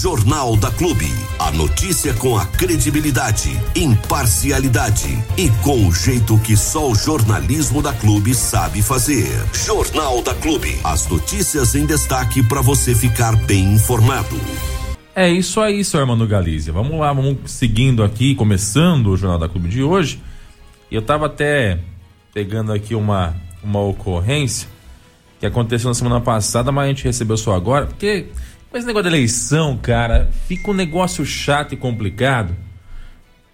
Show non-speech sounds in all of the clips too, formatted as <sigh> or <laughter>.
Jornal da Clube. A notícia com a credibilidade, imparcialidade e com o jeito que só o jornalismo da Clube sabe fazer. Jornal da Clube. As notícias em destaque para você ficar bem informado. É isso aí, seu Armando Galícia. Vamos lá, vamos seguindo aqui, começando o Jornal da Clube de hoje. Eu tava até pegando aqui uma, uma ocorrência que aconteceu na semana passada, mas a gente recebeu só agora, porque com esse negócio de eleição, cara, fica um negócio chato e complicado,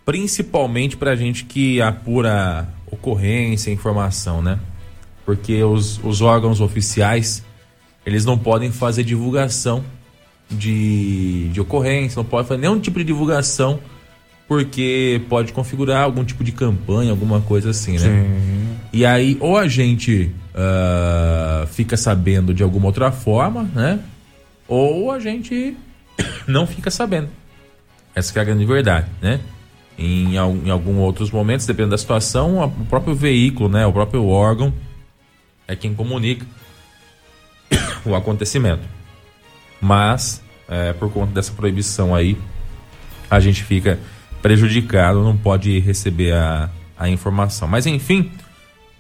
principalmente pra gente que apura ocorrência, informação, né? Porque os, os órgãos oficiais, eles não podem fazer divulgação de, de ocorrência, não pode fazer nenhum tipo de divulgação, porque pode configurar algum tipo de campanha, alguma coisa assim, né? Sim. E aí, ou a gente uh, fica sabendo de alguma outra forma, né? Ou a gente <coughs> não fica sabendo. Essa é a grande verdade, né? Em, em alguns outros momentos, dependendo da situação, o próprio veículo, né, o próprio órgão é quem comunica <coughs> o acontecimento. Mas, é, por conta dessa proibição aí, a gente fica prejudicado, não pode receber a, a informação. Mas, enfim,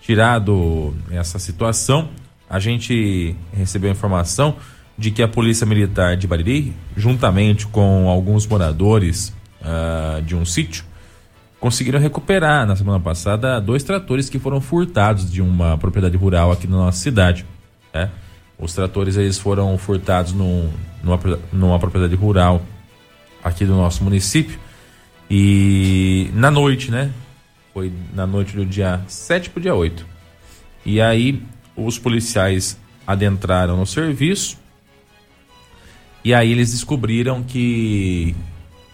tirado essa situação, a gente recebeu a informação de que a Polícia Militar de Bariri, juntamente com alguns moradores uh, de um sítio, conseguiram recuperar na semana passada dois tratores que foram furtados de uma propriedade rural aqui na nossa cidade. Né? Os tratores eles foram furtados num, numa, numa propriedade rural aqui do nosso município e na noite, né? Foi na noite do dia 7 para o dia 8. E aí os policiais adentraram no serviço e aí eles descobriram que,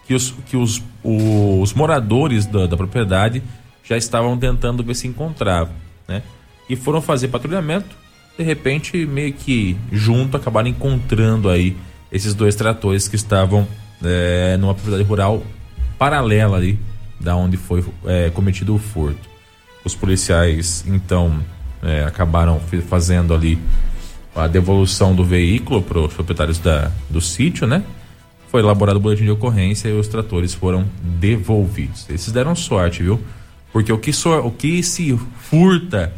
que, os, que os, os moradores da, da propriedade já estavam tentando ver se encontravam, né? E foram fazer patrulhamento, de repente, meio que junto, acabaram encontrando aí esses dois tratores que estavam é, numa propriedade rural paralela ali da onde foi é, cometido o furto. Os policiais, então, é, acabaram fazendo ali a devolução do veículo para os proprietários da, do sítio, né? Foi elaborado o boletim de ocorrência e os tratores foram devolvidos. Esses deram sorte, viu? Porque o que, so, o que se furta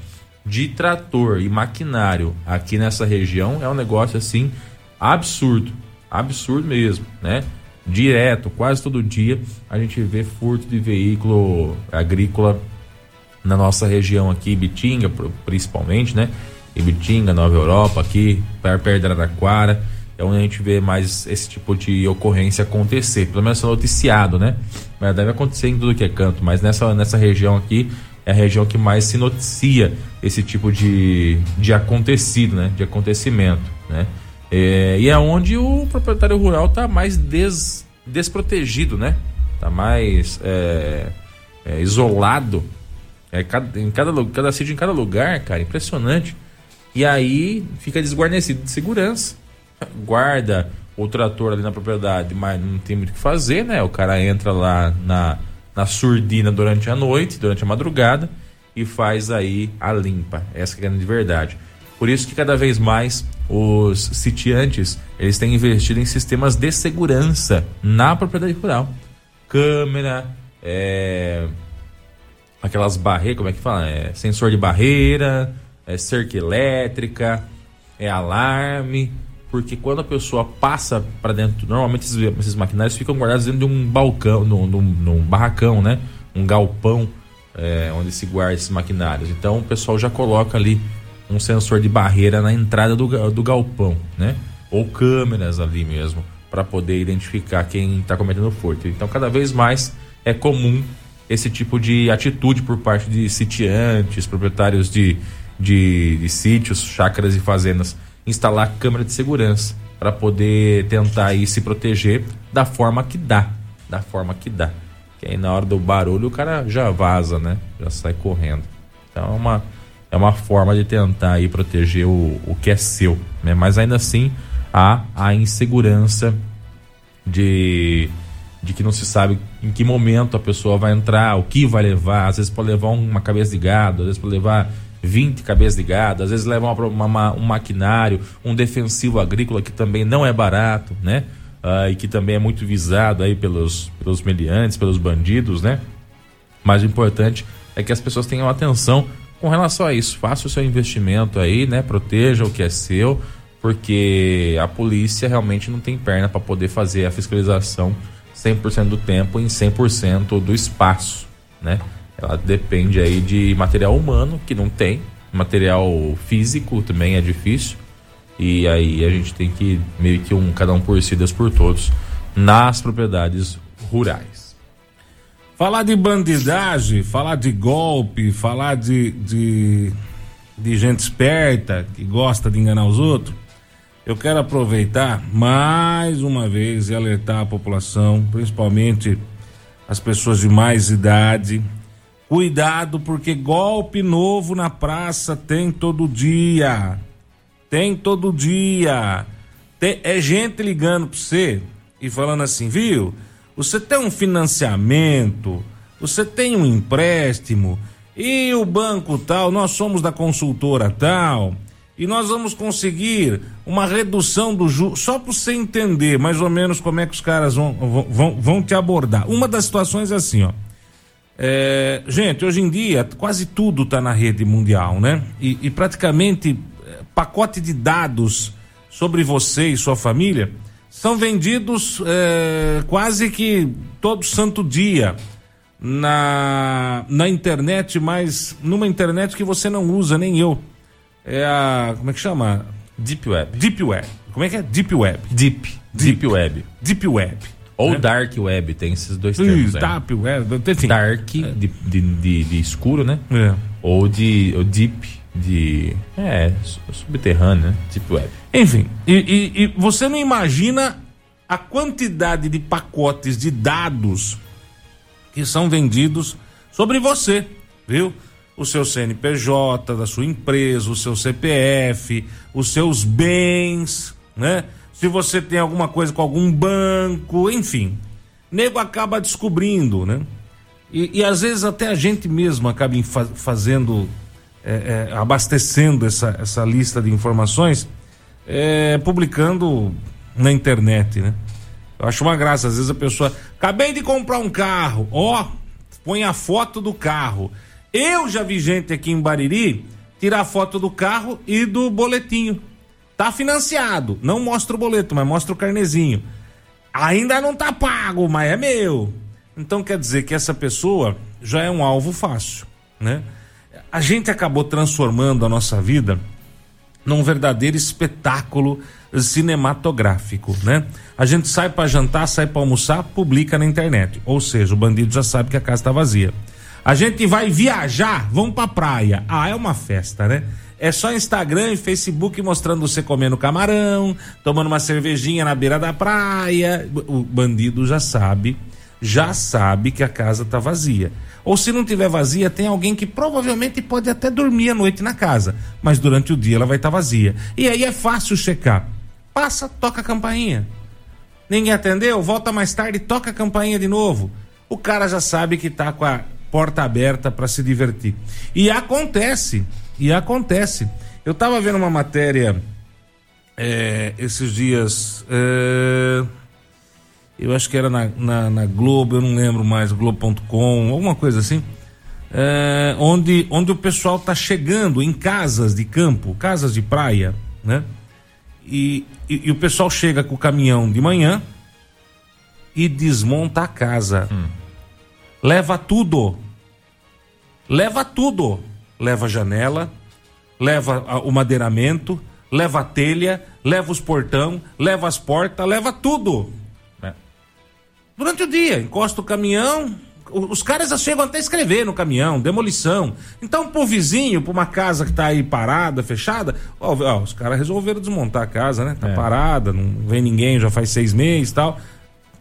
de trator e maquinário aqui nessa região é um negócio assim absurdo, absurdo mesmo, né? Direto, quase todo dia a gente vê furto de veículo agrícola na nossa região aqui, Bitinga, principalmente, né? Ibitinga, Nova Europa, aqui, perto da Araraquara, é onde a gente vê mais esse tipo de ocorrência acontecer. Pelo menos é noticiado, né? Mas deve acontecer em tudo que é canto, mas nessa, nessa região aqui é a região que mais se noticia esse tipo de, de acontecido, né? De acontecimento, né? É, e é onde o proprietário rural está mais des, desprotegido, né? Está mais é, é, isolado. É, em cada, cada sítio, em cada lugar, cara, impressionante. E aí fica desguarnecido de segurança. Guarda o trator ali na propriedade, mas não tem muito o que fazer, né? O cara entra lá na, na surdina durante a noite, durante a madrugada e faz aí a limpa. Essa é a grande verdade. Por isso que cada vez mais os sitiantes eles têm investido em sistemas de segurança na propriedade rural. Câmera, é... aquelas barreiras, como é que fala? É... Sensor de barreira, é cerca elétrica, é alarme, porque quando a pessoa passa para dentro, normalmente esses, esses, maquinários ficam guardados dentro de um balcão, num, num, num barracão, né? Um galpão é, onde se guarda esses maquinários. Então o pessoal já coloca ali um sensor de barreira na entrada do, do galpão, né? Ou câmeras ali mesmo para poder identificar quem está cometendo furto. Então cada vez mais é comum esse tipo de atitude por parte de sitiantes, proprietários de de, de sítios, chácaras e fazendas instalar câmera de segurança para poder tentar aí se proteger da forma que dá, da forma que dá. Que aí na hora do barulho o cara já vaza, né? Já sai correndo. Então é uma, é uma forma de tentar aí proteger o, o que é seu, né? Mas ainda assim há a insegurança de de que não se sabe em que momento a pessoa vai entrar, o que vai levar, às vezes pode levar uma cabeça de gado, às vezes pode levar 20 cabeças de gado, às vezes levam uma, uma, um maquinário, um defensivo agrícola que também não é barato, né? uh, e que também é muito visado aí pelos, pelos meliantes, pelos bandidos, né? Mas o importante é que as pessoas tenham atenção com relação a isso. Faça o seu investimento aí, né? Proteja o que é seu, porque a polícia realmente não tem perna para poder fazer a fiscalização 100% do tempo em 100% do espaço, né? Ela depende aí de material humano que não tem, material físico também é difícil. E aí a gente tem que meio que um cada um por si, Deus por todos nas propriedades rurais. Falar de bandidagem, falar de golpe, falar de, de, de gente esperta que gosta de enganar os outros, eu quero aproveitar mais uma vez e alertar a população, principalmente as pessoas de mais idade. Cuidado, porque golpe novo na praça tem todo dia. Tem todo dia. Tem, é gente ligando para você e falando assim, viu? Você tem um financiamento, você tem um empréstimo e o banco tal, nós somos da consultora tal e nós vamos conseguir uma redução do juros, só para você entender mais ou menos como é que os caras vão, vão, vão te abordar. Uma das situações é assim, ó. É, gente, hoje em dia quase tudo está na rede mundial, né? E, e, praticamente é, pacote de dados sobre você e sua família são vendidos é, quase que todo santo dia na, na internet, mas numa internet que você não usa, nem eu é a. Como é que chama? Deep Web. Deep Web. Como é que é? Deep Web. Deep. Deep, Deep Web. Deep Web. Ou né? Dark Web, tem esses dois termos. Isso, Dark Web, enfim. Dark, é. de, de, de, de, escuro, né? É. Ou de ou Deep, de. É, subterrâneo, né? Deep Web. Enfim, e, e, e você não imagina a quantidade de pacotes de dados que são vendidos sobre você, viu? o seu CNPJ da sua empresa, o seu CPF, os seus bens, né? Se você tem alguma coisa com algum banco, enfim. Nego acaba descobrindo, né? E, e às vezes até a gente mesmo acaba fazendo, é, é, abastecendo essa, essa lista de informações, é, publicando na internet, né? Eu acho uma graça, às vezes a pessoa, acabei de comprar um carro, ó, põe a foto do carro eu já vi gente aqui em Bariri tirar foto do carro e do boletinho. Tá financiado. Não mostra o boleto, mas mostra o carnezinho. Ainda não tá pago, mas é meu. Então quer dizer que essa pessoa já é um alvo fácil, né? A gente acabou transformando a nossa vida num verdadeiro espetáculo cinematográfico, né? A gente sai para jantar, sai para almoçar, publica na internet. Ou seja, o bandido já sabe que a casa está vazia. A gente vai viajar, vamos pra praia. Ah, é uma festa, né? É só Instagram e Facebook mostrando você comendo camarão, tomando uma cervejinha na beira da praia. O bandido já sabe, já sabe que a casa tá vazia. Ou se não tiver vazia, tem alguém que provavelmente pode até dormir à noite na casa, mas durante o dia ela vai estar tá vazia. E aí é fácil checar. Passa, toca a campainha. Ninguém atendeu, volta mais tarde, toca a campainha de novo. O cara já sabe que tá com a porta aberta para se divertir. E acontece, e acontece. Eu estava vendo uma matéria é, esses dias. É, eu acho que era na, na, na, Globo, eu não lembro mais, Globo.com, alguma coisa assim. É, onde, onde o pessoal está chegando em casas de campo, casas de praia, né? E, e, e, o pessoal chega com o caminhão de manhã e desmonta a casa. Hum. Leva tudo. Leva tudo. Leva a janela, leva o madeiramento, leva a telha, leva os portão, leva as portas, leva tudo. É. Durante o dia, encosta o caminhão, os caras já chegam até a escrever no caminhão, demolição. Então, pro vizinho, pra uma casa que tá aí parada, fechada, ó, ó os caras resolveram desmontar a casa, né? Tá é. parada, não vem ninguém, já faz seis meses e tal.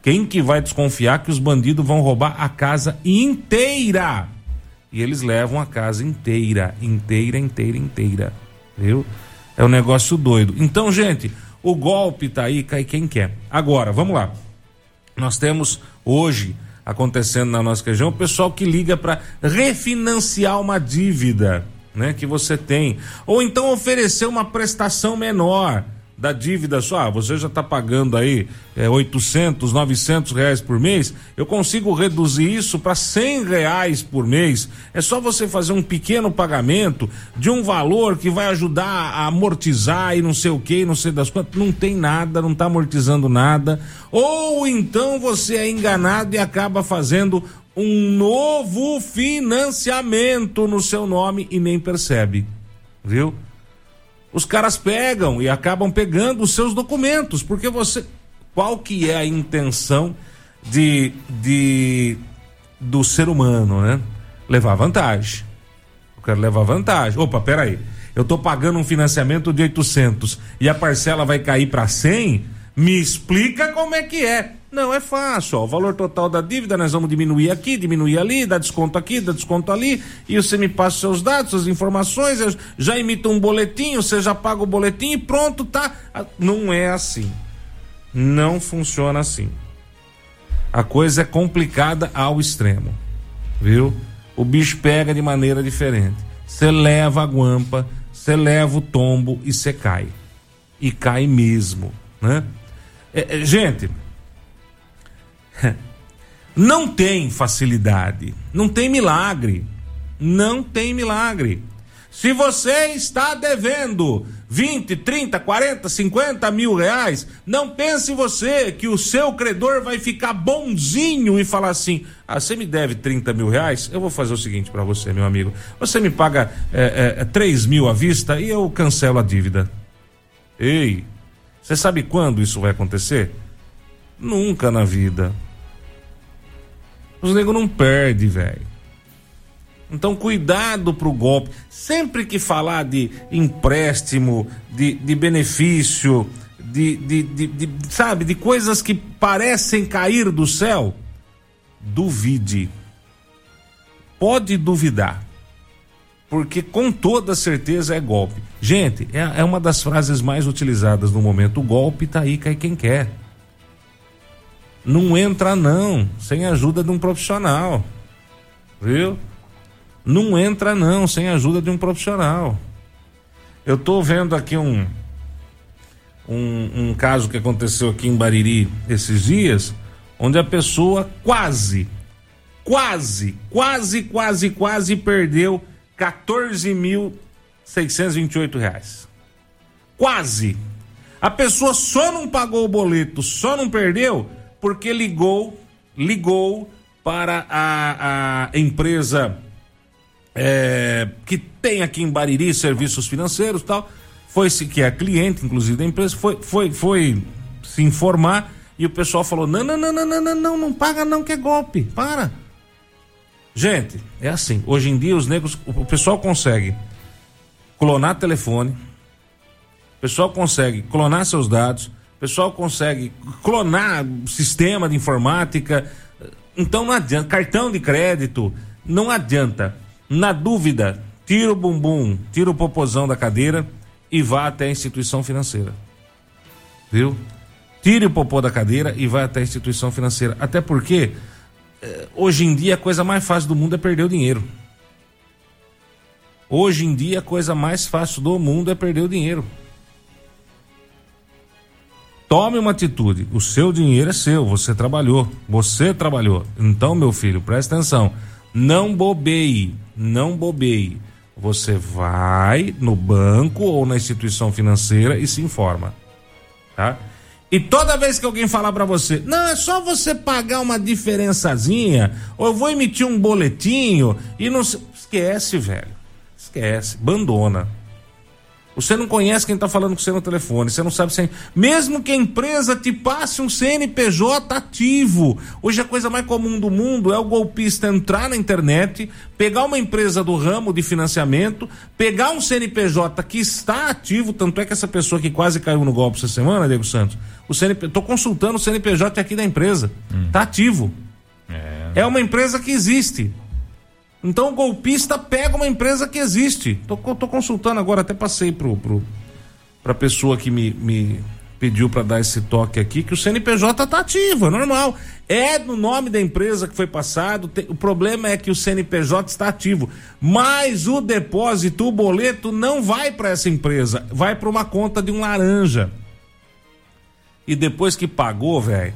Quem que vai desconfiar que os bandidos vão roubar a casa inteira? E eles levam a casa inteira, inteira, inteira, inteira. Viu? É um negócio doido. Então, gente, o golpe tá aí, cai quem quer. Agora, vamos lá. Nós temos hoje acontecendo na nossa região o pessoal que liga para refinanciar uma dívida, né, que você tem, ou então oferecer uma prestação menor da dívida só, ah, você já está pagando aí é, 800, 900 reais por mês, eu consigo reduzir isso para 100 reais por mês. É só você fazer um pequeno pagamento de um valor que vai ajudar a amortizar e não sei o que, não sei das quantas. Não tem nada, não está amortizando nada. Ou então você é enganado e acaba fazendo um novo financiamento no seu nome e nem percebe, viu? Os caras pegam e acabam pegando os seus documentos, porque você. Qual que é a intenção de, de do ser humano, né? Levar vantagem. Eu quero levar vantagem. Opa, peraí. Eu tô pagando um financiamento de 800 e a parcela vai cair para 100? Me explica como é que é. Não, é fácil. Ó, o valor total da dívida nós vamos diminuir aqui, diminuir ali, dá desconto aqui, dá desconto ali, e você me passa seus dados, suas informações, eu já imita um boletim, você já paga o boletim e pronto, tá. Não é assim. Não funciona assim. A coisa é complicada ao extremo, viu? O bicho pega de maneira diferente. Você leva a guampa, você leva o tombo e você cai. E cai mesmo, né? É, é, gente, <laughs> não tem facilidade, não tem milagre. Não tem milagre. Se você está devendo 20, 30, 40, 50 mil reais, não pense você que o seu credor vai ficar bonzinho e falar assim: ah, você me deve 30 mil reais? Eu vou fazer o seguinte para você, meu amigo. Você me paga é, é, 3 mil à vista e eu cancelo a dívida. Ei, você sabe quando isso vai acontecer? Nunca na vida. Os negros não perdem, velho. Então, cuidado pro golpe. Sempre que falar de empréstimo, de, de benefício, de, de, de, de, sabe, de coisas que parecem cair do céu, duvide. Pode duvidar. Porque com toda certeza é golpe. Gente, é, é uma das frases mais utilizadas no momento. O golpe tá aí, cai quem quer. Não entra não, sem ajuda de um profissional. Viu? Não entra não, sem ajuda de um profissional. Eu tô vendo aqui um, um, um caso que aconteceu aqui em Bariri esses dias, onde a pessoa quase, quase, quase, quase, quase perdeu 14.628 reais. Quase. A pessoa só não pagou o boleto, só não perdeu porque ligou, ligou para a, a empresa é, que tem aqui em Bariri serviços financeiros tal, foi se que é cliente, inclusive da empresa, foi, foi, foi se informar e o pessoal falou: não, não, não, não, não, não, não, não paga não que é golpe, para. Gente, é assim. Hoje em dia os negros, o pessoal consegue clonar telefone, o pessoal consegue clonar seus dados, pessoal consegue clonar sistema de informática. Então não adianta. Cartão de crédito, não adianta. Na dúvida, tira o bumbum, tira o popozão da cadeira e vá até a instituição financeira. Viu? Tire o popô da cadeira e vá até a instituição financeira. Até porque, eh, hoje em dia, a coisa mais fácil do mundo é perder o dinheiro. Hoje em dia, a coisa mais fácil do mundo é perder o dinheiro. Tome uma atitude. O seu dinheiro é seu, você trabalhou. Você trabalhou. Então, meu filho, presta atenção. Não bobeie, não bobeie. Você vai no banco ou na instituição financeira e se informa. Tá? E toda vez que alguém falar para você, não, é só você pagar uma diferençazinha, ou eu vou emitir um boletinho e não esquece, velho. Esquece, abandona. Você não conhece quem está falando com você no telefone, você não sabe se. Mesmo que a empresa te passe um CNPJ ativo. Hoje a coisa mais comum do mundo é o golpista entrar na internet, pegar uma empresa do ramo de financiamento, pegar um CNPJ que está ativo, tanto é que essa pessoa que quase caiu no golpe essa semana, Diego Santos, o CNP, tô consultando o CNPJ aqui da empresa. Hum. Tá ativo. É. é uma empresa que existe. Então o golpista pega uma empresa que existe. Tô, tô consultando agora, até passei pro, pro, pra pessoa que me, me pediu para dar esse toque aqui, que o CNPJ tá ativo, é normal. É no nome da empresa que foi passado. O problema é que o CNPJ está ativo. Mas o depósito, o boleto, não vai para essa empresa, vai para uma conta de um laranja. e depois que pagou, velho,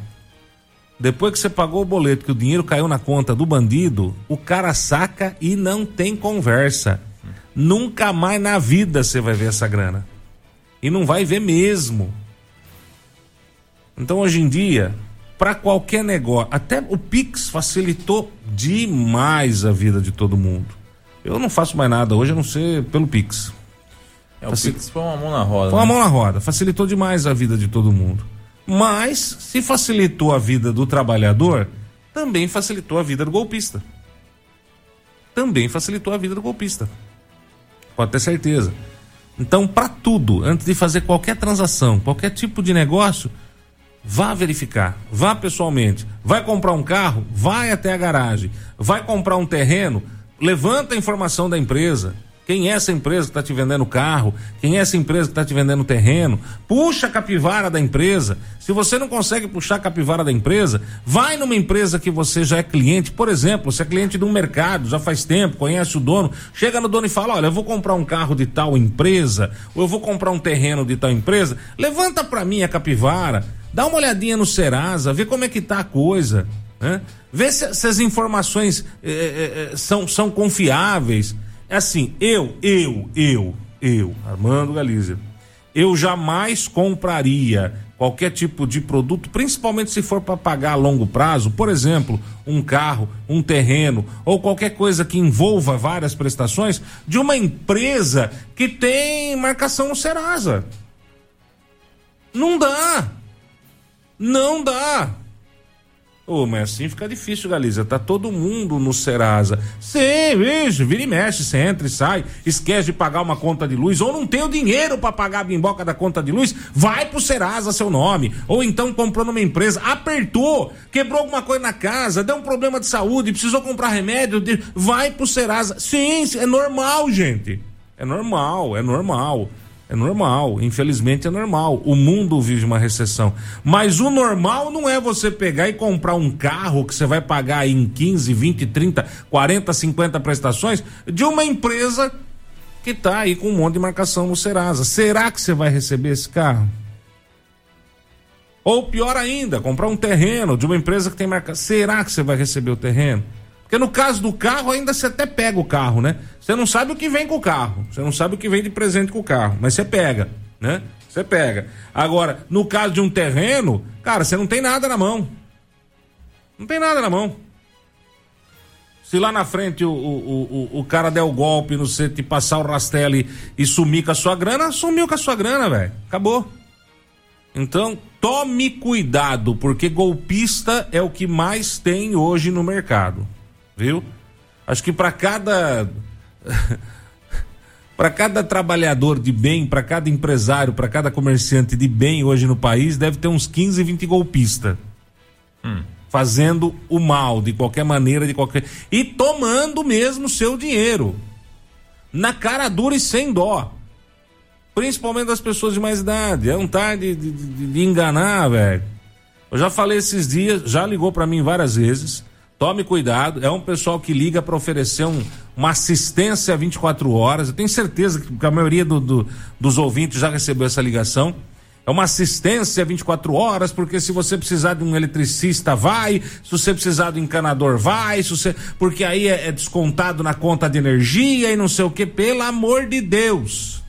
depois que você pagou o boleto, que o dinheiro caiu na conta do bandido, o cara saca e não tem conversa. Nunca mais na vida você vai ver essa grana. E não vai ver mesmo. Então hoje em dia, para qualquer negócio, até o Pix facilitou demais a vida de todo mundo. Eu não faço mais nada hoje a não ser pelo Pix. É, o Facil... Pix foi uma mão na roda. Foi uma né? mão na roda, facilitou demais a vida de todo mundo. Mas, se facilitou a vida do trabalhador, também facilitou a vida do golpista. Também facilitou a vida do golpista. Pode ter certeza. Então, para tudo, antes de fazer qualquer transação, qualquer tipo de negócio, vá verificar, vá pessoalmente. Vai comprar um carro? Vai até a garagem. Vai comprar um terreno? Levanta a informação da empresa. Quem é essa empresa que está te vendendo carro? Quem é essa empresa que está te vendendo terreno? Puxa a capivara da empresa. Se você não consegue puxar a capivara da empresa, vai numa empresa que você já é cliente. Por exemplo, você é cliente de um mercado, já faz tempo, conhece o dono. Chega no dono e fala: Olha, eu vou comprar um carro de tal empresa, ou eu vou comprar um terreno de tal empresa. Levanta para mim a capivara, dá uma olhadinha no Serasa, vê como é que tá a coisa. Né? Vê se, se as informações eh, eh, são, são confiáveis. É assim, eu, eu, eu, eu, Armando Galizia, eu jamais compraria qualquer tipo de produto, principalmente se for para pagar a longo prazo, por exemplo, um carro, um terreno ou qualquer coisa que envolva várias prestações, de uma empresa que tem marcação no Serasa. Não dá. Não dá. Ô, mas assim fica difícil, Galiza. Tá todo mundo no Serasa. Sim, veja, vira e mexe, você entra e sai, esquece de pagar uma conta de luz, ou não tem o dinheiro para pagar a bimboca da conta de luz, vai pro Serasa seu nome. Ou então comprou numa empresa, apertou, quebrou alguma coisa na casa, deu um problema de saúde, precisou comprar remédio, vai pro Serasa. Sim, é normal, gente. É normal, é normal. É normal, infelizmente é normal. O mundo vive uma recessão. Mas o normal não é você pegar e comprar um carro que você vai pagar em 15, 20, 30, 40, 50 prestações de uma empresa que está aí com um monte de marcação no Serasa. Será que você vai receber esse carro? Ou pior ainda, comprar um terreno de uma empresa que tem marcação. Será que você vai receber o terreno? Porque no caso do carro, ainda você até pega o carro, né? Você não sabe o que vem com o carro. Você não sabe o que vem de presente com o carro. Mas você pega, né? Você pega. Agora, no caso de um terreno, cara, você não tem nada na mão. Não tem nada na mão. Se lá na frente o, o, o, o cara der o golpe no você te passar o rastelo e sumir com a sua grana, sumiu com a sua grana, velho. Acabou. Então, tome cuidado, porque golpista é o que mais tem hoje no mercado viu? Acho que para cada <laughs> para cada trabalhador de bem, para cada empresário, para cada comerciante de bem hoje no país, deve ter uns 15, 20 golpistas. Hum. Fazendo o mal de qualquer maneira, de qualquer. E tomando mesmo seu dinheiro. Na cara dura e sem dó. Principalmente das pessoas de mais idade. É um tarde de, de, de enganar, velho. Eu já falei esses dias, já ligou para mim várias vezes Tome cuidado, é um pessoal que liga para oferecer um, uma assistência 24 horas. Eu tenho certeza que a maioria do, do, dos ouvintes já recebeu essa ligação. É uma assistência 24 horas, porque se você precisar de um eletricista, vai. Se você precisar do encanador, vai. Se você, porque aí é, é descontado na conta de energia e não sei o que. Pelo amor de Deus.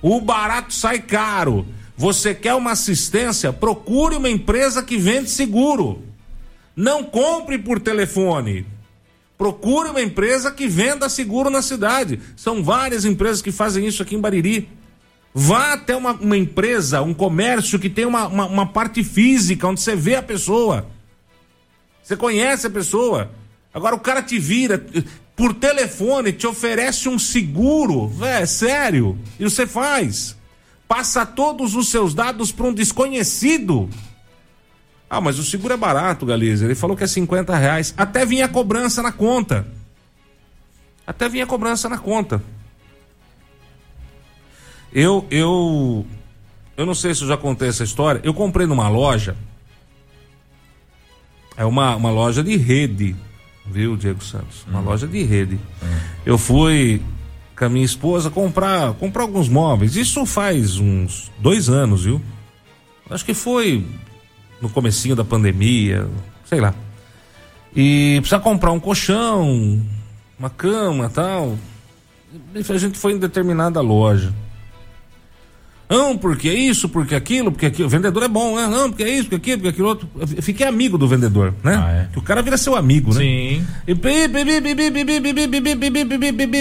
O barato sai caro. Você quer uma assistência? Procure uma empresa que vende seguro. Não compre por telefone. Procure uma empresa que venda seguro na cidade. São várias empresas que fazem isso aqui em Bariri. Vá até uma, uma empresa, um comércio que tem uma, uma, uma parte física, onde você vê a pessoa. Você conhece a pessoa. Agora o cara te vira por telefone, te oferece um seguro. É sério. E você faz. Passa todos os seus dados para um desconhecido. Ah, mas o seguro é barato, Galiza. Ele falou que é 50 reais. Até vinha cobrança na conta. Até vinha cobrança na conta. Eu, eu, eu não sei se eu já contei essa história. Eu comprei numa loja. É uma, uma loja de rede, viu, Diego Santos? Uma uhum. loja de rede. Uhum. Eu fui com a minha esposa comprar, comprar alguns móveis. Isso faz uns dois anos, viu? Acho que foi no comecinho da pandemia, sei lá. E precisa comprar um colchão, uma cama, tal. A gente foi em determinada loja. Não, porque é isso, porque aquilo, porque aquilo. O vendedor é bom, né? Não, porque é isso, porque aquilo, porque aquilo outro. Eu fiquei amigo do vendedor, né? Ah, é. Que o cara vira seu amigo, né? Sim. E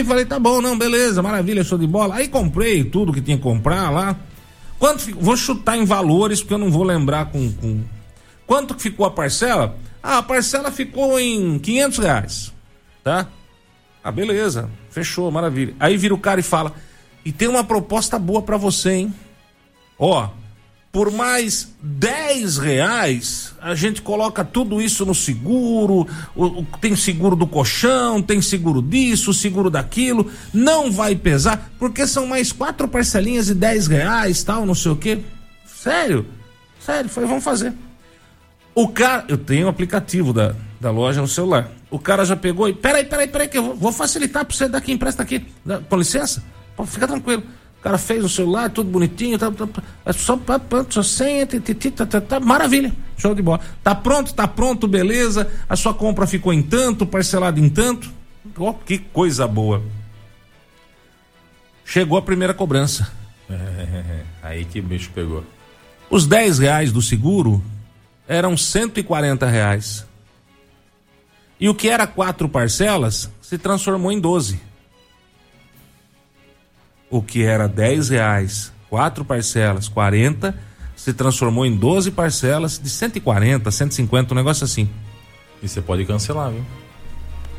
falei, tá bom, não, beleza, maravilha, show de bola. Aí comprei tudo que tinha que comprar lá. Quanto Vou chutar em valores, porque eu não vou lembrar com. com... Quanto que ficou a parcela? Ah, a parcela ficou em 500 reais, tá? Ah, beleza, fechou, maravilha. Aí vira o cara e fala: e tem uma proposta boa pra você, hein? Ó, por mais 10 reais, a gente coloca tudo isso no seguro. tem seguro do colchão, tem seguro disso, seguro daquilo. Não vai pesar, porque são mais quatro parcelinhas de 10 reais, tal, não sei o quê. Sério? Sério, foi, vamos fazer. O cara, eu tenho o aplicativo da, da loja no celular. O cara já pegou e. Peraí, peraí, peraí, que eu vou, vou facilitar pra você daqui, empresta aqui. Com licença? Fica tranquilo. O cara fez o celular, tudo bonitinho, tá, tá, tá, é só, só ti, tá, tá, tá, maravilha, show de bola. Tá pronto, tá pronto, beleza. A sua compra ficou em tanto, parcelado em tanto. Ó, que coisa boa. Chegou a primeira cobrança. <laughs> Aí que bicho pegou. Os 10 reais do seguro eram 140 reais. E o que era quatro parcelas se transformou em 12. O que era 10 reais, quatro parcelas, 40, se transformou em 12 parcelas de 140, 150, um negócio assim. E você pode cancelar, viu?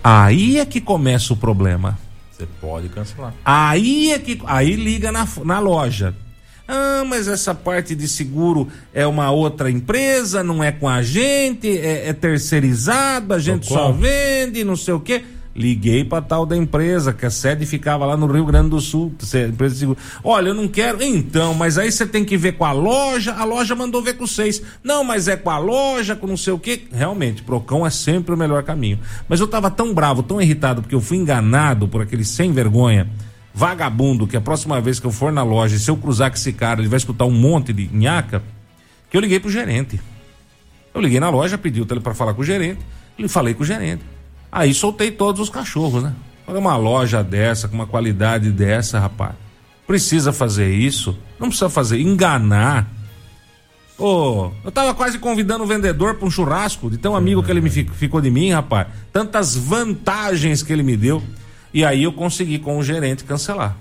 Aí é que começa o problema. Você pode cancelar. Aí é que. Aí liga na, na loja. Ah, mas essa parte de seguro é uma outra empresa, não é com a gente, é, é terceirizado, a gente só Socorro. vende, não sei o quê. Liguei pra tal da empresa, que a sede ficava lá no Rio Grande do Sul, empresa de seguro. Olha, eu não quero. Então, mas aí você tem que ver com a loja, a loja mandou ver com vocês. Não, mas é com a loja, com não sei o quê. Realmente, Procão é sempre o melhor caminho. Mas eu tava tão bravo, tão irritado, porque eu fui enganado por aquele sem vergonha vagabundo que a próxima vez que eu for na loja, se eu cruzar com esse cara, ele vai escutar um monte de nhaca, que eu liguei pro gerente. Eu liguei na loja, pedi o telefone para falar com o gerente, e falei com o gerente. Aí soltei todos os cachorros, né? Olha uma loja dessa, com uma qualidade dessa, rapaz. Precisa fazer isso? Não precisa fazer, enganar. Ô, eu tava quase convidando o vendedor para um churrasco, de tão amigo que ele me fi- ficou de mim, rapaz. Tantas vantagens que ele me deu. E aí eu consegui com o gerente cancelar.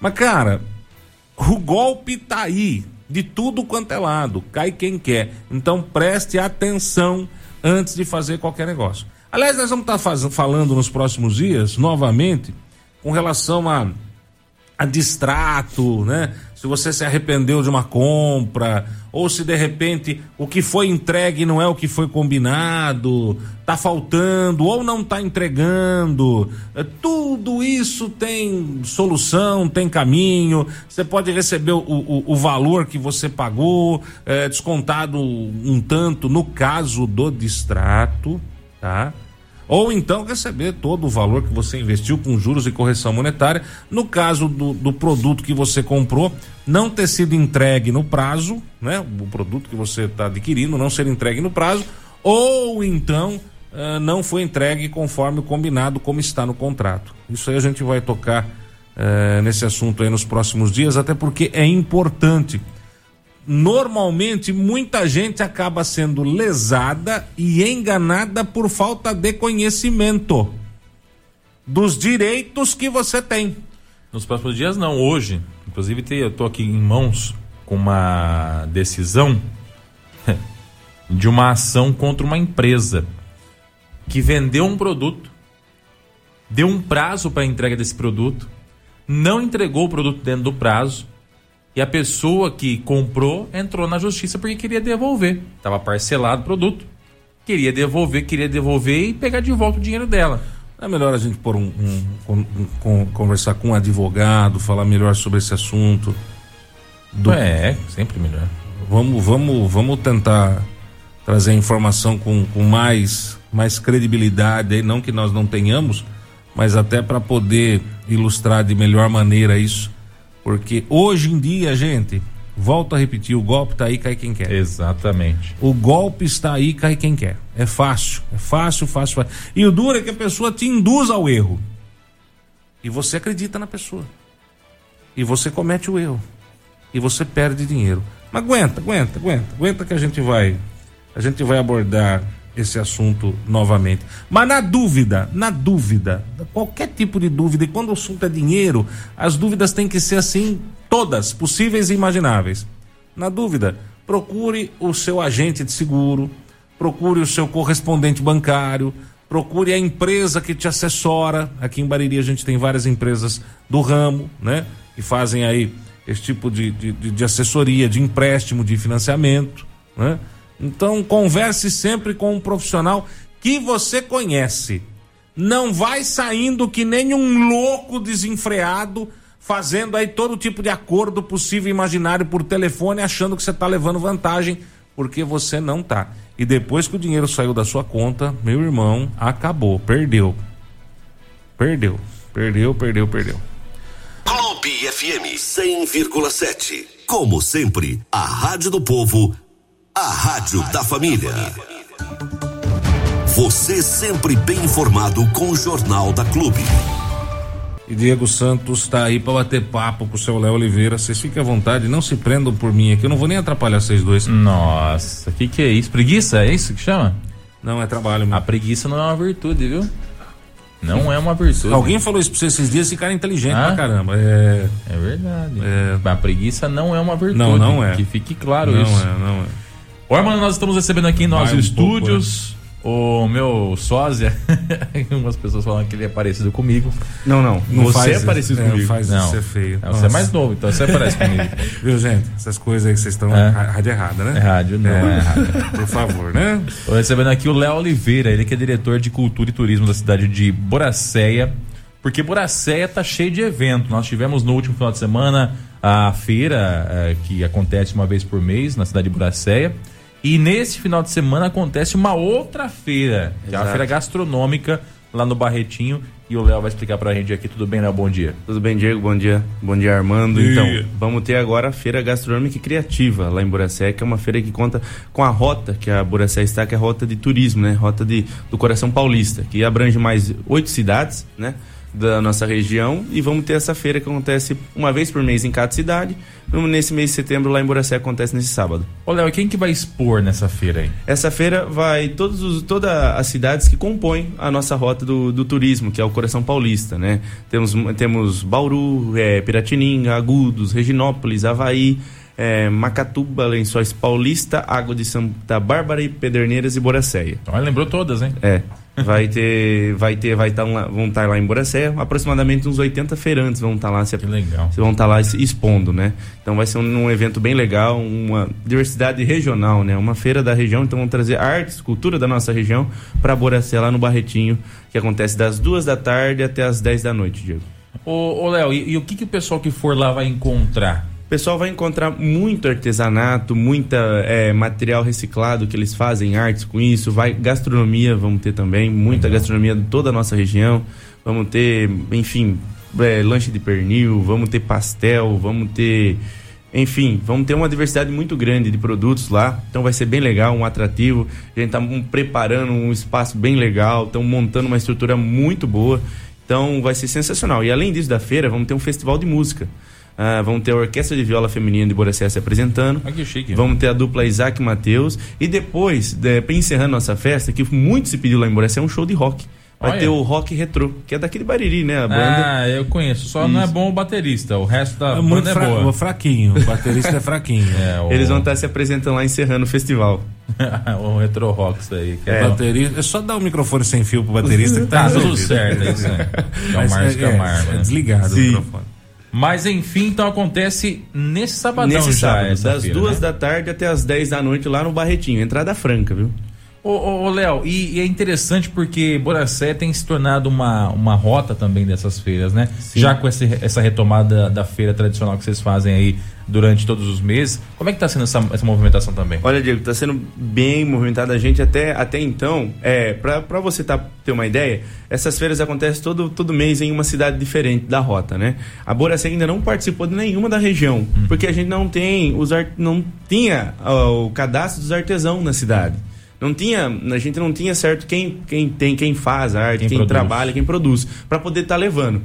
Mas, cara, o golpe tá aí, de tudo quanto é lado, cai quem quer. Então preste atenção antes de fazer qualquer negócio. Aliás, nós vamos estar falando nos próximos dias, novamente, com relação a, a distrato, né? Se você se arrependeu de uma compra, ou se de repente o que foi entregue não é o que foi combinado, tá faltando ou não tá entregando. É, Tudo isso tem solução, tem caminho. Você pode receber o, o, o valor que você pagou, é, descontado um tanto no caso do distrato, tá? Ou então receber todo o valor que você investiu com juros e correção monetária. No caso do, do produto que você comprou, não ter sido entregue no prazo, né? O produto que você está adquirindo não ser entregue no prazo, ou então ah, não foi entregue conforme combinado, como está no contrato. Isso aí a gente vai tocar eh, nesse assunto aí nos próximos dias, até porque é importante normalmente muita gente acaba sendo lesada e enganada por falta de conhecimento dos direitos que você tem. Nos próximos dias, não. Hoje, inclusive, eu tô aqui em mãos com uma decisão <laughs> de uma ação contra uma empresa que vendeu um produto, deu um prazo para a entrega desse produto, não entregou o produto dentro do prazo e a pessoa que comprou entrou na justiça porque queria devolver. Estava parcelado o produto, queria devolver, queria devolver e pegar de volta o dinheiro dela. É melhor a gente pôr um, um- um- um- conversar com um advogado, falar melhor sobre esse assunto. Do- É, sempre melhor. Vamos, vamos, vamos tentar trazer a informação com, com mais, mais credibilidade, não que nós não tenhamos, mas até para poder ilustrar de melhor maneira isso. Porque hoje em dia, gente, Volto a repetir, o golpe está aí, cai quem quer. Exatamente. O golpe está aí, cai quem quer. É fácil, é fácil, fácil, fácil. E o duro é que a pessoa te induz ao erro. E você acredita na pessoa. E você comete o erro. E você perde dinheiro. Mas aguenta, aguenta, aguenta, aguenta que a gente vai. A gente vai abordar esse assunto novamente. Mas na dúvida, na dúvida, qualquer tipo de dúvida, e quando o assunto é dinheiro, as dúvidas têm que ser assim, todas, possíveis e imagináveis. Na dúvida, procure o seu agente de seguro, procure o seu correspondente bancário, procure a empresa que te assessora. Aqui em Bariri a gente tem várias empresas do ramo, né? Que fazem aí esse tipo de, de, de assessoria, de empréstimo, de financiamento, né? Então converse sempre com um profissional que você conhece. Não vai saindo que nem um louco desenfreado fazendo aí todo tipo de acordo possível e imaginário por telefone achando que você está levando vantagem porque você não tá. E depois que o dinheiro saiu da sua conta, meu irmão, acabou, perdeu. Perdeu, perdeu, perdeu, perdeu. Clube FM 100,7. Como sempre, a Rádio do Povo a Rádio da Família. Você sempre bem informado com o Jornal da Clube. E Diego Santos está aí para bater papo com o seu Léo Oliveira. Vocês fiquem à vontade, não se prendam por mim aqui. Eu não vou nem atrapalhar vocês dois. Nossa, o que, que é isso? Preguiça? É isso que chama? Não, é trabalho. Meu. A preguiça não é uma virtude, viu? Não é uma virtude. Alguém falou isso pra vocês esses dias e ficaram inteligentes Ah? pra caramba. É. É verdade. É. A preguiça não é uma virtude. Não, não é. Que fique claro não isso. é, não é. Ormano, nós estamos recebendo aqui em nossos um estúdios o meu sósia. <laughs> Algumas pessoas falam que ele é parecido comigo. Não, não. Não você faz é isso. parecido É, comigo. faz Não. isso, é feio. Não, você é mais novo, então você parece comigo. <laughs> Viu, gente? Essas coisas aí que vocês estão. É. Rádio errada, né? É rádio, não é, rádio. <laughs> Por favor, né? Estou recebendo aqui o Léo Oliveira, ele que é diretor de cultura e turismo da cidade de Boracéia. Porque Boracéia tá cheio de evento. Nós tivemos no último final de semana a feira eh, que acontece uma vez por mês na cidade de Boracéia. E nesse final de semana acontece uma outra feira, que é a Exato. feira gastronômica lá no Barretinho. E o Léo vai explicar pra gente aqui. Tudo bem, Léo? Bom dia. Tudo bem, Diego? Bom dia. Bom dia, Armando. Dia. Então, vamos ter agora a Feira Gastronômica e Criativa lá em Boracé, que é uma feira que conta com a rota que a Boracé está, que é a rota de turismo, né? Rota de, do Coração Paulista, que abrange mais oito cidades, né? Da nossa região. E vamos ter essa feira que acontece uma vez por mês em cada cidade. Nesse mês de setembro, lá em Boracé, acontece nesse sábado. Ô, Léo, e quem que vai expor nessa feira aí? Essa feira vai todos os, todas as cidades que compõem a nossa rota do, do turismo, que é o Coração Paulista, né? Temos, temos Bauru, é, Piratininga, Agudos, Reginópolis, Havaí, é, Macatuba, Lençóis Paulista, Água de Santa Bárbara e Pederneiras e Boracéia. Então, lembrou todas, hein? É. Vai ter, vai ter, vai estar lá, vão estar lá em Boracéia, aproximadamente uns 80 feirantes vão estar lá se Que legal. vão estar lá se expondo, né? Então vai ser um, um evento bem legal, uma diversidade regional, né? Uma feira da região, então vão trazer artes, cultura da nossa região para Boracé lá no Barretinho, que acontece das duas da tarde até as 10 da noite, Diego. Ô, ô Léo, e, e o que, que o pessoal que for lá vai encontrar? O pessoal vai encontrar muito artesanato, muita é, material reciclado que eles fazem, artes com isso, vai gastronomia, vamos ter também, muita Legal. gastronomia de toda a nossa região, vamos ter, enfim, é, lanche de pernil, vamos ter pastel, vamos ter, enfim, vamos ter uma diversidade muito grande de produtos lá, então vai ser bem legal, um atrativo, a gente está preparando um espaço bem legal, estamos montando uma estrutura muito boa, então vai ser sensacional. E além disso da feira, vamos ter um festival de música. Ah, vamos ter a Orquestra de Viola Feminina de Boracé se apresentando. Olha que chique. Vamos ter a dupla Isaac Matheus. E depois, de, encerrando nossa festa, que muito se pediu lá em Boracé, é um show de rock. Vai Olha. ter o Rock Retrô, que é daqui de Bariri, né? A banda. Ah, eu conheço. Só não é bom o baterista. O resto da É muito banda é fra- boa. fraquinho. O baterista é fraquinho. <laughs> É, o... Eles vão estar se apresentando lá, encerrando o festival. <laughs> o Retro Rock, isso aí. Que é, É. Baterista, é só dar o microfone sem fio pro baterista que tá Tá, tudo certo, é isso aí. <laughs> É o Mas Márcio é, Camargo, é né? desligado Sim. o microfone. Mas enfim, então acontece nesse sabadão Nesse já. sábado, das feira, duas né? da tarde até as 10 da noite lá no Barretinho. Entrada franca, viu? Ô, ô, ô, Léo, e, e é interessante porque Boracé tem se tornado uma, uma rota também dessas feiras, né? Já com esse, essa retomada da feira tradicional que vocês fazem aí durante todos os meses. Como é que está sendo essa, essa movimentação também? Olha, Diego, está sendo bem movimentada a gente até, até então. É, para você tá, ter uma ideia, essas feiras acontecem todo, todo mês em uma cidade diferente da rota, né? A Boracé ainda não participou de nenhuma da região, uhum. porque a gente não tem os art, não tinha uh, o cadastro dos artesãos na cidade. Não tinha, a gente não tinha certo quem, quem tem, quem faz a arte, quem, quem trabalha, quem produz, para poder estar tá levando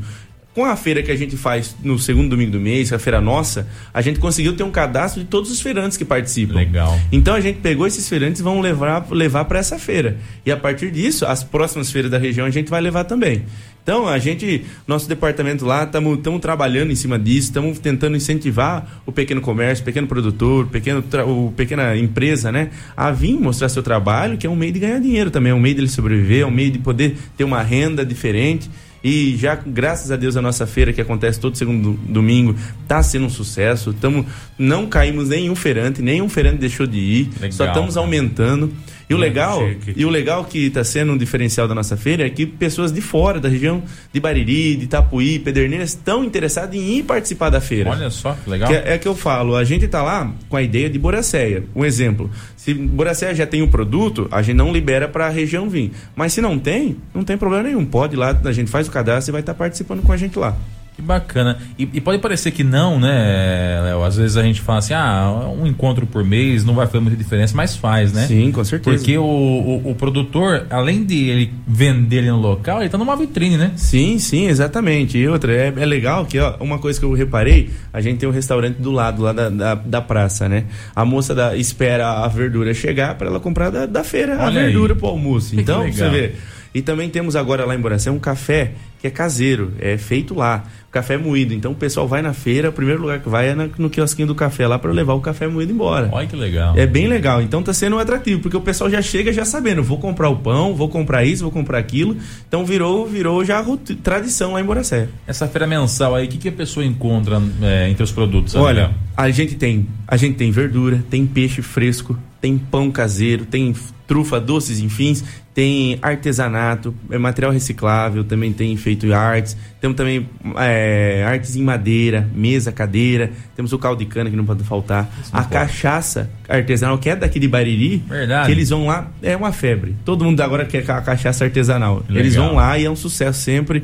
com a feira que a gente faz no segundo domingo do mês, a feira nossa, a gente conseguiu ter um cadastro de todos os feirantes que participam. Legal. Então a gente pegou esses feirantes e vamos levar, levar para essa feira. E a partir disso, as próximas feiras da região a gente vai levar também. Então, a gente, nosso departamento lá, estamos trabalhando em cima disso, estamos tentando incentivar o pequeno comércio, o pequeno produtor, o pequeno, o pequena empresa, né? A vir mostrar seu trabalho, que é um meio de ganhar dinheiro também, é um meio de ele sobreviver, é um meio de poder ter uma renda diferente. E já, graças a Deus, a nossa feira, que acontece todo segundo domingo, está sendo um sucesso. Tamo, não caímos nenhum feirante, nenhum feirante deixou de ir. Legal, só estamos aumentando. E o legal, e o legal que está sendo um diferencial da nossa feira é que pessoas de fora da região de Bariri, de Itapuí, Pederneiras estão interessadas em ir participar da feira. Olha só, que legal. Que é, é que eu falo, a gente está lá com a ideia de Boracéia. Um exemplo, se Boracéia já tem o produto, a gente não libera para a região vir. Mas se não tem, não tem problema nenhum. Pode ir lá, a gente faz o cadastro e vai estar tá participando com a gente lá. Que bacana. E, e, pode parecer que não, né, Léo? Às vezes a gente fala assim, ah, um encontro por mês não vai fazer muita diferença, mas faz, né? Sim, com certeza. Porque o, o, o produtor, além de ele vender ele no local, ele tá numa vitrine, né? Sim, sim, exatamente. E outra, é, é legal que, ó, uma coisa que eu reparei, a gente tem um restaurante do lado, lá da, da, da praça, né? A moça da, espera a verdura chegar para ela comprar da, da feira Olha a verdura aí. pro almoço. Então, você vê. E também temos agora lá em Boracé um café que é caseiro, é feito lá café moído. Então o pessoal vai na feira, o primeiro lugar que vai é no quiosquinho do café lá para levar o café moído embora. Olha que legal. É bem legal. Então tá sendo atrativo, porque o pessoal já chega já sabendo, vou comprar o pão, vou comprar isso, vou comprar aquilo. Então virou, virou já tradição lá em Boracé. Essa feira mensal aí, o que, que a pessoa encontra é, entre os produtos? Olha, a gente tem, a gente tem verdura, tem peixe fresco, tem pão caseiro, tem trufa, doces, enfim, tem artesanato, é material reciclável, também tem feito artes, temos também é, artes em madeira, mesa, cadeira, temos o caldo de cana que não pode faltar, Isso a cachaça artesanal que é daqui de Bariri, Verdade. que eles vão lá, é uma febre. Todo mundo agora quer a cachaça artesanal. Legal. Eles vão lá e é um sucesso sempre.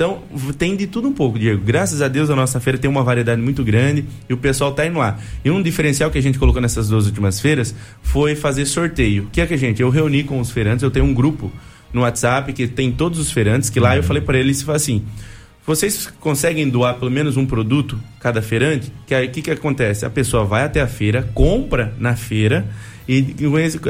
Então, tem de tudo um pouco, Diego. Graças a Deus a nossa feira tem uma variedade muito grande e o pessoal tá indo lá. E um diferencial que a gente colocou nessas duas últimas feiras foi fazer sorteio. O que é que a gente? Eu reuni com os feirantes, eu tenho um grupo no WhatsApp que tem todos os feirantes, que lá eu falei para eles assim: vocês conseguem doar pelo menos um produto cada feirante? Que aí o que, que acontece? A pessoa vai até a feira, compra na feira e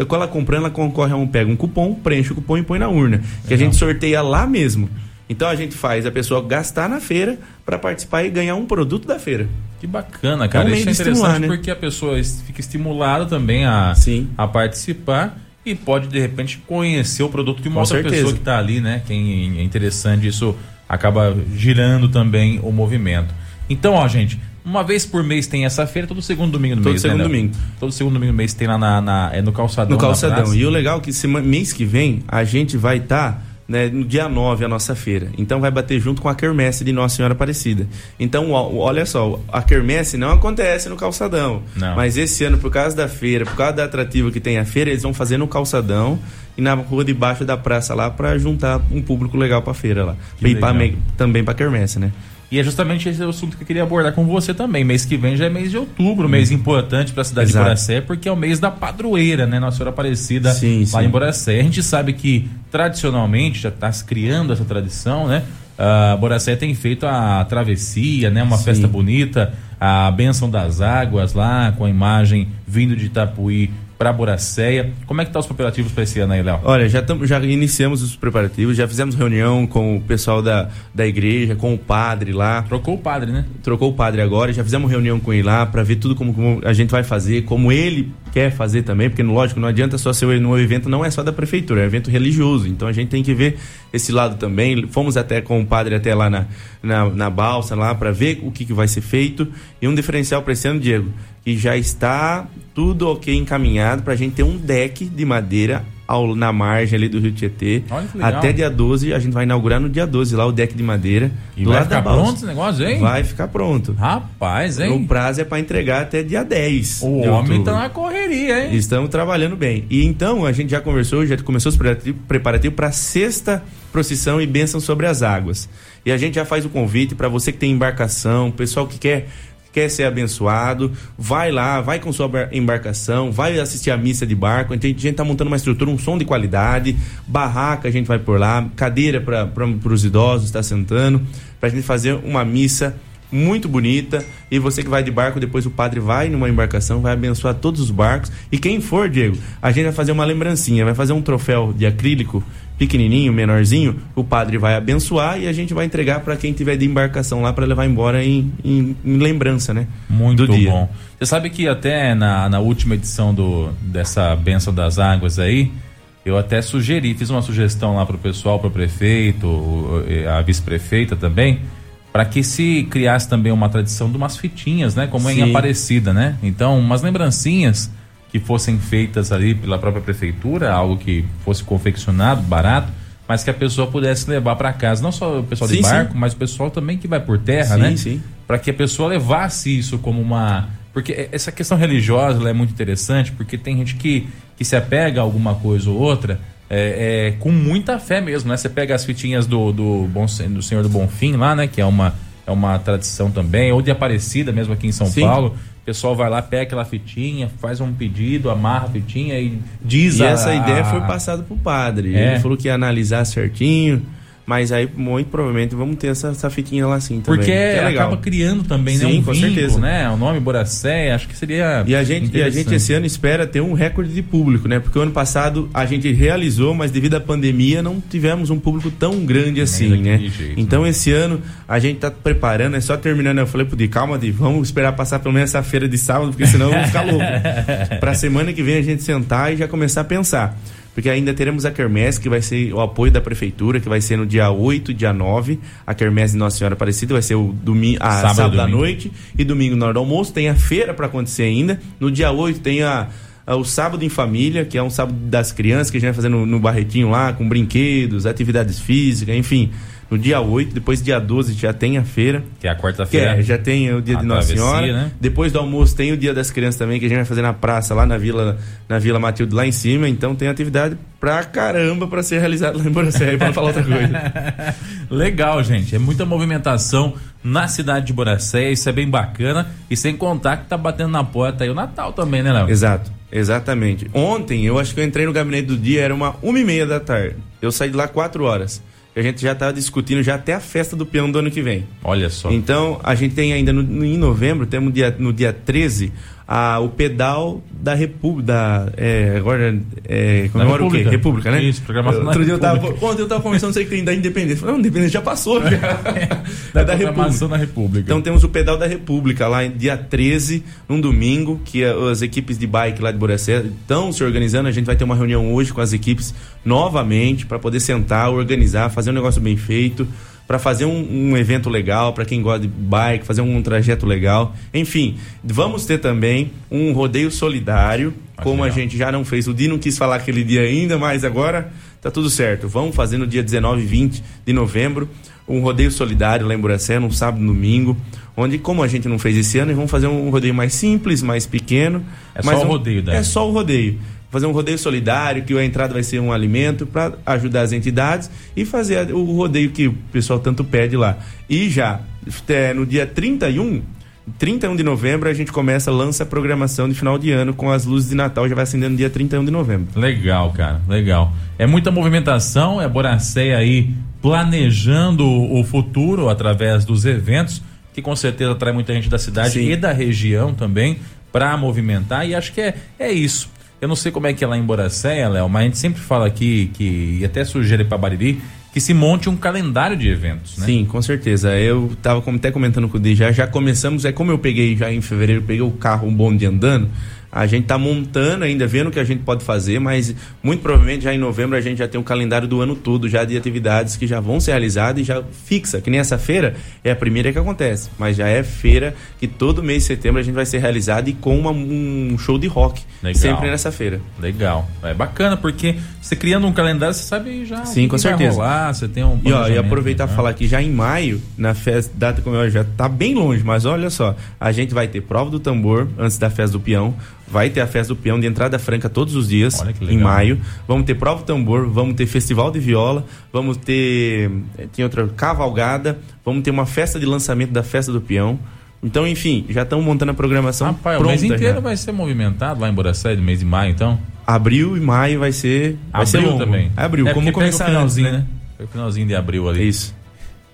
com ela comprando, ela concorre a um, pega um cupom, preenche o cupom e põe na urna. Que a gente sorteia lá mesmo. Então a gente faz a pessoa gastar na feira para participar e ganhar um produto da feira. Que bacana, cara. É um Isso é interessante né? porque a pessoa fica estimulada também a, Sim. a participar e pode de repente conhecer o produto de uma Com outra certeza. pessoa que está ali, né? Quem é interessante, isso acaba girando também o movimento. Então, ó, gente, uma vez por mês tem essa feira, todo segundo domingo do todo mês. Todo segundo né, domingo. Todo segundo domingo do mês tem lá na, na é no calçadão. No calçadão. E o legal é que semana, mês que vem a gente vai estar. Tá né, no dia 9 a nossa feira. Então vai bater junto com a quermesse de Nossa Senhora Aparecida. Então, olha só, a quermesse não acontece no calçadão. Não. Mas esse ano, por causa da feira, por causa da atrativa que tem a feira, eles vão fazer no calçadão e na rua debaixo da praça lá para juntar um público legal para feira lá. Que e pra, também para quermesse, né? E é justamente esse assunto que eu queria abordar com você também. Mês que vem já é mês de outubro, mês importante para a cidade Exato. de Boracé, porque é o mês da padroeira, né? Nossa Senhora Aparecida sim, lá sim. em Boracé. A gente sabe que tradicionalmente já está se criando essa tradição, né? Uh, Boracé tem feito a travessia, né? Uma sim. festa bonita, a benção das águas lá, com a imagem vindo de Itapuí para Boracéia. Como é que tá os preparativos para esse ano aí, Léo? Olha, já, tam, já iniciamos os preparativos, já fizemos reunião com o pessoal da, da igreja, com o padre lá. Trocou o padre, né? Trocou o padre agora, já fizemos reunião com ele lá para ver tudo como, como, a gente vai fazer, como ele quer fazer também, porque lógico, não adianta só ser no evento, não é só da prefeitura, é um evento religioso, então a gente tem que ver esse lado também. Fomos até com o padre até lá na, na, na balsa lá para ver o que, que vai ser feito. E um diferencial para esse ano, Diego, que já está tudo ok encaminhado para a gente ter um deck de madeira ao, na margem ali do Rio Tietê. Até dia 12, a gente vai inaugurar no dia 12 lá o deck de madeira. E vai ficar pronto esse negócio, hein? Vai ficar pronto. Rapaz, O hein? prazo é para entregar até dia 10. O homem tá na correria, hein? Estamos trabalhando bem. E então a gente já conversou, já começou os preparati- preparativo para a sexta procissão e bênção sobre as águas. E a gente já faz o convite para você que tem embarcação, pessoal que quer quer ser abençoado, vai lá, vai com sua bar- embarcação, vai assistir a missa de barco. A gente está montando uma estrutura, um som de qualidade, barraca a gente vai por lá, cadeira para os idosos, está sentando, para a gente fazer uma missa muito bonita. E você que vai de barco, depois o padre vai numa embarcação, vai abençoar todos os barcos. E quem for, Diego, a gente vai fazer uma lembrancinha, vai fazer um troféu de acrílico pequenininho, menorzinho, o padre vai abençoar e a gente vai entregar para quem tiver de embarcação lá para levar embora em, em- em lembrança, né? Muito bom. Você sabe que até na, na última edição do, dessa benção das águas aí, eu até sugeri, fiz uma sugestão lá pro pessoal, pro prefeito, a vice-prefeita também, para que se criasse também uma tradição de umas fitinhas, né? Como é em Sim. Aparecida, né? Então, umas lembrancinhas que fossem feitas ali pela própria prefeitura, algo que fosse confeccionado, barato, mas que a pessoa pudesse levar para casa, não só o pessoal de Sim, sim. barco, mas o pessoal também que vai por terra, Sim, né? sim. para que a pessoa levasse isso como uma porque essa questão religiosa é muito interessante porque tem gente que, que se apega a alguma coisa ou outra é, é, com muita fé mesmo né você pega as fitinhas do do bom do Senhor do Bonfim lá né que é uma é uma tradição também ou de Aparecida mesmo aqui em São Sim. Paulo o pessoal vai lá pega aquela fitinha faz um pedido amarra a fitinha e diz E a- essa ideia foi passada pro padre. É. Ele falou que ia analisar certinho, mas aí muito provavelmente vamos ter essa, essa fitinha lá sim também. porque que é acaba criando também né Sim, um com vínculo, certeza. né o nome Boracé acho que seria E a gente, e a gente esse ano espera ter um recorde de público, né? Porque o ano passado a gente realizou, mas devido à pandemia não tivemos um público tão grande assim, né? jeito, então esse ano a gente tá preparando, é só terminando. Eu falei pro Di, calma, Di, vamos esperar passar pelo menos essa feira de sábado, porque senão eu vou ficar louco. <laughs> pra semana que vem a gente sentar e já começar a pensar. Porque ainda teremos a Quermesse, que vai ser o apoio da prefeitura, que vai ser no dia 8 e dia 9. A Quermesse de Nossa Senhora Aparecida vai ser o domingo, a Sábado sábado, à domingo. noite e domingo na hora do almoço. Tem a feira para acontecer ainda. No dia 8 tem a, a- o sábado em família, que é um sábado das crianças que a gente vai fazer no, no Barretinho lá, com brinquedos, atividades físicas, enfim. No dia 8, depois dia 12 já tem a feira. que é a quarta-feira é, já tem o dia A de Nossa travessia, Senhora. né? Depois do almoço tem o dia das crianças também, que a gente vai fazer na praça, lá na Vila, na Vila Matilde, lá em cima. Então tem atividade pra caramba pra ser realizada lá em Boracé, pra não falar outra coisa. <laughs> Legal, gente. É muita movimentação na cidade de Boracé, isso é bem bacana. E sem contar que tá batendo na porta aí o Natal também, né, Léo? Exato, exatamente. Ontem, eu acho que eu entrei no gabinete do dia, era uma uma e meia da tarde. Eu saí de lá quatro horas. A gente já tava discutindo já até a festa do peão do ano que vem. Olha só. Então, a gente tem ainda no, no- em novembro, temos dia, no dia 13, a, o pedal da República. Da, é, agora é, comemora o quê? República. Né? Isso, programação da Outro dia eu tava, República. ontem eu tava conversando, sei que tem da Independência. Eu Falei, não, Independência já passou. Já. da <laughs> É da programação República. da República. Então temos o Pedal da República lá em dia 13, num domingo, que a- as equipes de bike lá de Boracé estão se organizando. A gente vai ter uma reunião hoje com as equipes novamente para poder sentar, organizar, fazer um negócio bem feito, para fazer um, um evento legal para quem gosta de bike, fazer um, trajeto legal. Enfim, vamos ter também um rodeio solidário, Ah, como a legal. gente já não fez. O Di não quis falar aquele dia ainda, mas agora tá tudo certo. Vamos fazer no dia 19 e 20 de novembro um rodeio solidário lá em Buracé, num sábado e domingo, onde, como a gente não fez esse ano, vamos fazer um rodeio mais simples, mais pequeno. É só mas o um- rodeio daí. É só o rodeio. Fazer um rodeio solidário, que a entrada vai ser um alimento para ajudar as entidades e fazer o rodeio que o pessoal tanto pede lá. E já é, no dia 31, 31 de novembro, a gente começa, lança a programação de final de ano com as luzes de Natal, já vai acendendo no dia 31 de novembro. Legal, cara, legal. É muita movimentação, é Boracé aí planejando o futuro através dos eventos, que com certeza atrai muita gente da cidade Sim. e da região também para movimentar, e acho que é, é isso. Eu não sei como é que é lá em Boracé, Léo, mas a gente sempre fala aqui, que, e até sugere para Bariri, que se monte um calendário de eventos, né? Sim, com certeza. Eu tava como- até comentando com o Di já, começamos, é como eu peguei já em fevereiro, peguei o carro, um bonde andando, A gente está montando ainda, vendo o que a gente pode fazer, mas muito provavelmente já em novembro a gente já tem um calendário do ano todo já de atividades que já vão ser realizadas e já fixa. Que nem essa feira é a primeira que acontece, mas já é feira que todo mês de setembro a gente vai ser realizada e com uma, um show de rock. Legal. Sempre nessa feira. Legal. É bacana porque você criando um calendário, você sabe já Sim, com certeza. rolar, você tem um E, ó, e aproveitar né? falar que já em maio, na festa, data como já tá bem longe, mas olha só, a gente vai ter prova do tambor antes da festa do peão, vai ter a festa do peão de entrada franca todos os dias em maio, vamos ter prova tambor, vamos ter festival de viola, vamos ter eh, tem outra cavalgada, vamos ter uma festa de lançamento da festa do peão. Então, enfim, já estamos montando a programação Rapaz, o pronta mês inteiro já. vai ser movimentado lá em Boracé, no mês de maio, então? Abril e maio vai ser vai ser abril longo. também. Abril, é como começar o finalzinho, antes, né? Pega o finalzinho de abril ali. Isso.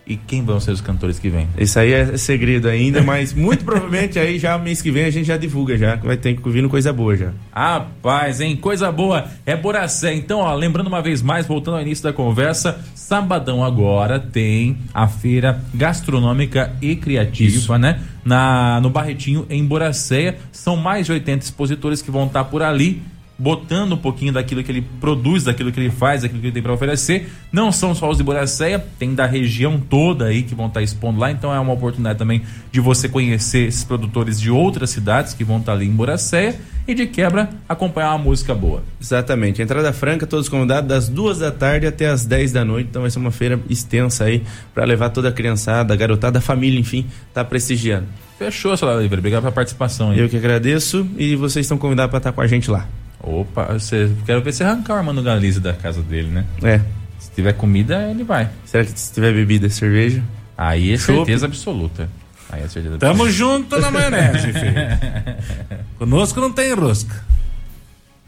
E quem vão ser os cantores que vêm? Isso aí é segredo ainda, mas muito provavelmente aí já mês que vem a gente já divulga já, que vai ter vindo coisa boa já. Rapaz, hein? Coisa boa. É Boracé. Então, ó, lembrando uma vez mais, voltando ao início da conversa, sabadão agora tem a feira gastronômica e criativa, né? Na, no Barretinho, em Boracéia. São mais de 80 expositores que vão estar por ali. Botando um pouquinho daquilo que ele produz, daquilo que ele faz, daquilo que ele tem para oferecer. Não são só os de Boracéia, tem da região toda aí que vão estar expondo lá. Então é uma oportunidade também de você conhecer esses produtores de outras cidades que vão estar ali em Boracéia e de quebra acompanhar uma música boa. Exatamente. Entrada franca, todos convidados das duas da tarde até as 10 da noite. Então vai ser uma feira extensa aí para levar toda a criançada, a garotada, a família, enfim, tá prestigiando. Fechou, Léo Oliveira. Obrigado pela participação aí. Eu que agradeço e vocês estão convidados para estar com a gente lá. Opa, você, quero ver você arrancar o Armando Galiza da casa dele, né? É. Se tiver comida, ele vai. Será que se tiver bebida, cerveja? Aí é certeza absoluta. Aí é certeza Tamo junto na maionese, <laughs> filho. Conosco não tem rosca.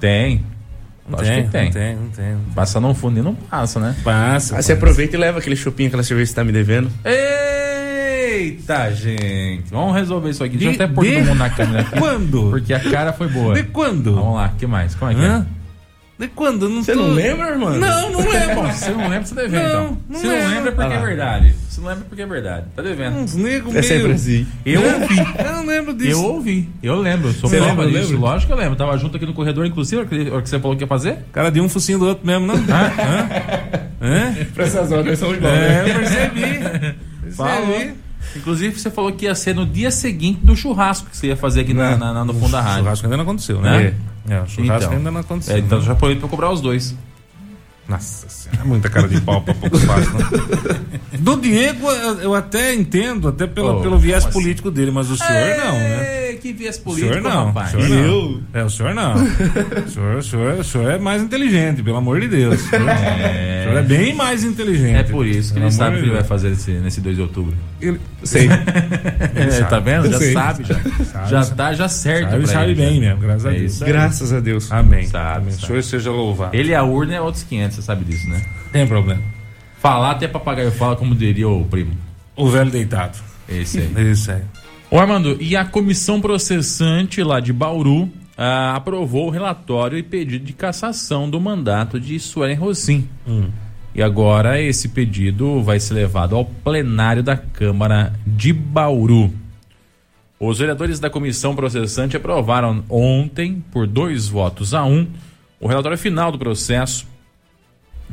Tem. Não Acho que tem. Não tem, não tem. Passa não fundo e não passa, né? Passa. Ah, você aproveita e leva aquele chupinho, aquela cerveja que você tá me devendo. Eita, gente. Vamos resolver isso aqui. Deixa eu De- até pôr de- todo mundo na câmera aqui. <laughs> Quando? Porque a cara foi boa. De quando? Vamos lá, o que mais? Como é que Hã? é? De quando? Não Você tô- não lembra, irmão? Não, não lembro. se não lembra, você tá devendo, Não, então. não não lembro. lembra, é porque Ah é verdade. Se não lembra, é porque é verdade. Tá devendo. Uns negros É sempre meio- assim. Eu ouvi. Eu não lembro disso. Eu ouvi, eu lembro, sou Você prova lembra, disso, lembra? lógico que eu lembro. Tava junto aqui no corredor, inclusive, a hora que você falou que ia fazer. Cara de um focinho do outro mesmo, não? Hã? Hã? Pra essas horas somos igual, É, né? eu percebi. <laughs> Falou. Inclusive, você falou que ia ser no dia seguinte do churrasco que você ia fazer aqui na, na- na- no fundo da O rádio. churrasco ainda não aconteceu, né? É, o churrasco Então. ainda não aconteceu. É, então né? já aproveito pra cobrar os dois. Nossa senhora, é muita cara de pau pra pouco fácil. né? Do Diego, eu, até entendo, até pelo, Oh, pelo viés assim? político dele, mas o senhor não, né? Que O político, senhor não. rapaz. O senhor não. Eu? É, o senhor não. O senhor, o senhor, o senhor é mais inteligente, pelo amor de Deus. O senhor é, o senhor é bem mais inteligente. É por isso que ele sabe o que ele vai Deus. fazer nesse, nesse 2 de outubro. Ele, Sei. <laughs> Ele É, tá vendo? Já Sei. sabe, já. Sabe, já tá já certo. sabe, sabe ele, bem já. mesmo, graças a É Deus. isso aí. Graças a Deus. Amém. Sabe, Amém. O sabe. senhor seja louvado. Ele e a urna é outros 500, você sabe disso, né? Tem problema. Falar até papagaio fala, como diria o primo. O velho deitado. Esse aí. Isso aí. Ô Armando, e a comissão processante lá de Bauru ah, aprovou o relatório e pedido de cassação do mandato de Suelen Rosim. E agora esse pedido vai ser levado ao plenário da Câmara de Bauru. Os vereadores da comissão processante aprovaram ontem, por dois votos a um, o relatório final do processo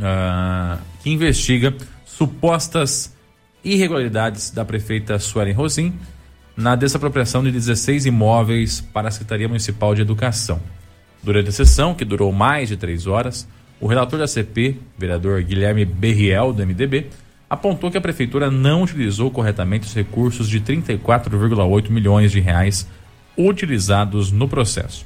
ah, que investiga supostas irregularidades da prefeita Suelen Rosim na desapropriação de 16 imóveis para a Secretaria Municipal de Educação. Durante a sessão, que durou mais de três horas, o relator da CP, vereador Guilherme Berriel, do MDB, apontou que a prefeitura não utilizou corretamente os recursos de 34,8 milhões de reais utilizados no processo.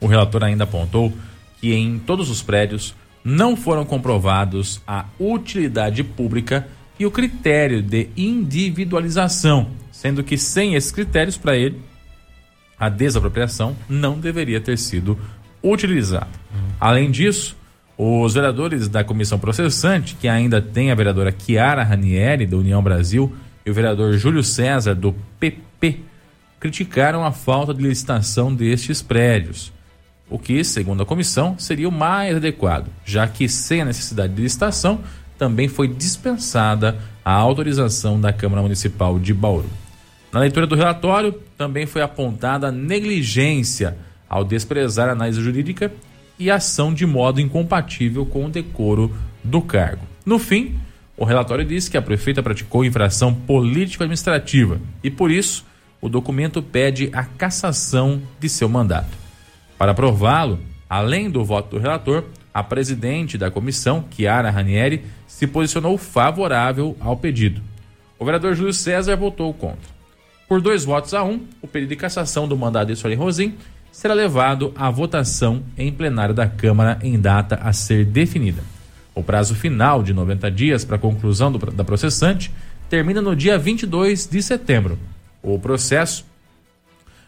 O relator ainda apontou que em todos os prédios não foram comprovados a utilidade pública e o critério de individualização, sendo que sem esses critérios para ele, a desapropriação não deveria ter sido utilizada. Além disso, os vereadores da comissão processante, que ainda tem a vereadora Chiara Ranieri, da União Brasil, e o vereador Júlio César, do PP, criticaram a falta de licitação destes prédios, o que, segundo a comissão, seria o mais adequado, já que sem a necessidade de licitação, também foi dispensada a autorização da Câmara Municipal de Bauru. Na leitura do relatório, também foi apontada negligência ao desprezar a análise jurídica e ação de modo incompatível com o decoro do cargo. No fim, o relatório diz que a prefeita praticou infração político-administrativa e, por isso, o documento pede a cassação de seu mandato. Para aprová-lo, além do voto do relator, a presidente da comissão, Chiara Ranieri, se posicionou favorável ao pedido. O vereador Júlio César votou contra. Por dois votos a um, o pedido de cassação do mandato de Sueli Rosim será levado à votação em plenário da Câmara em data a ser definida. O prazo final de 90 dias para a conclusão do, da processante termina no dia 22 de setembro. O processo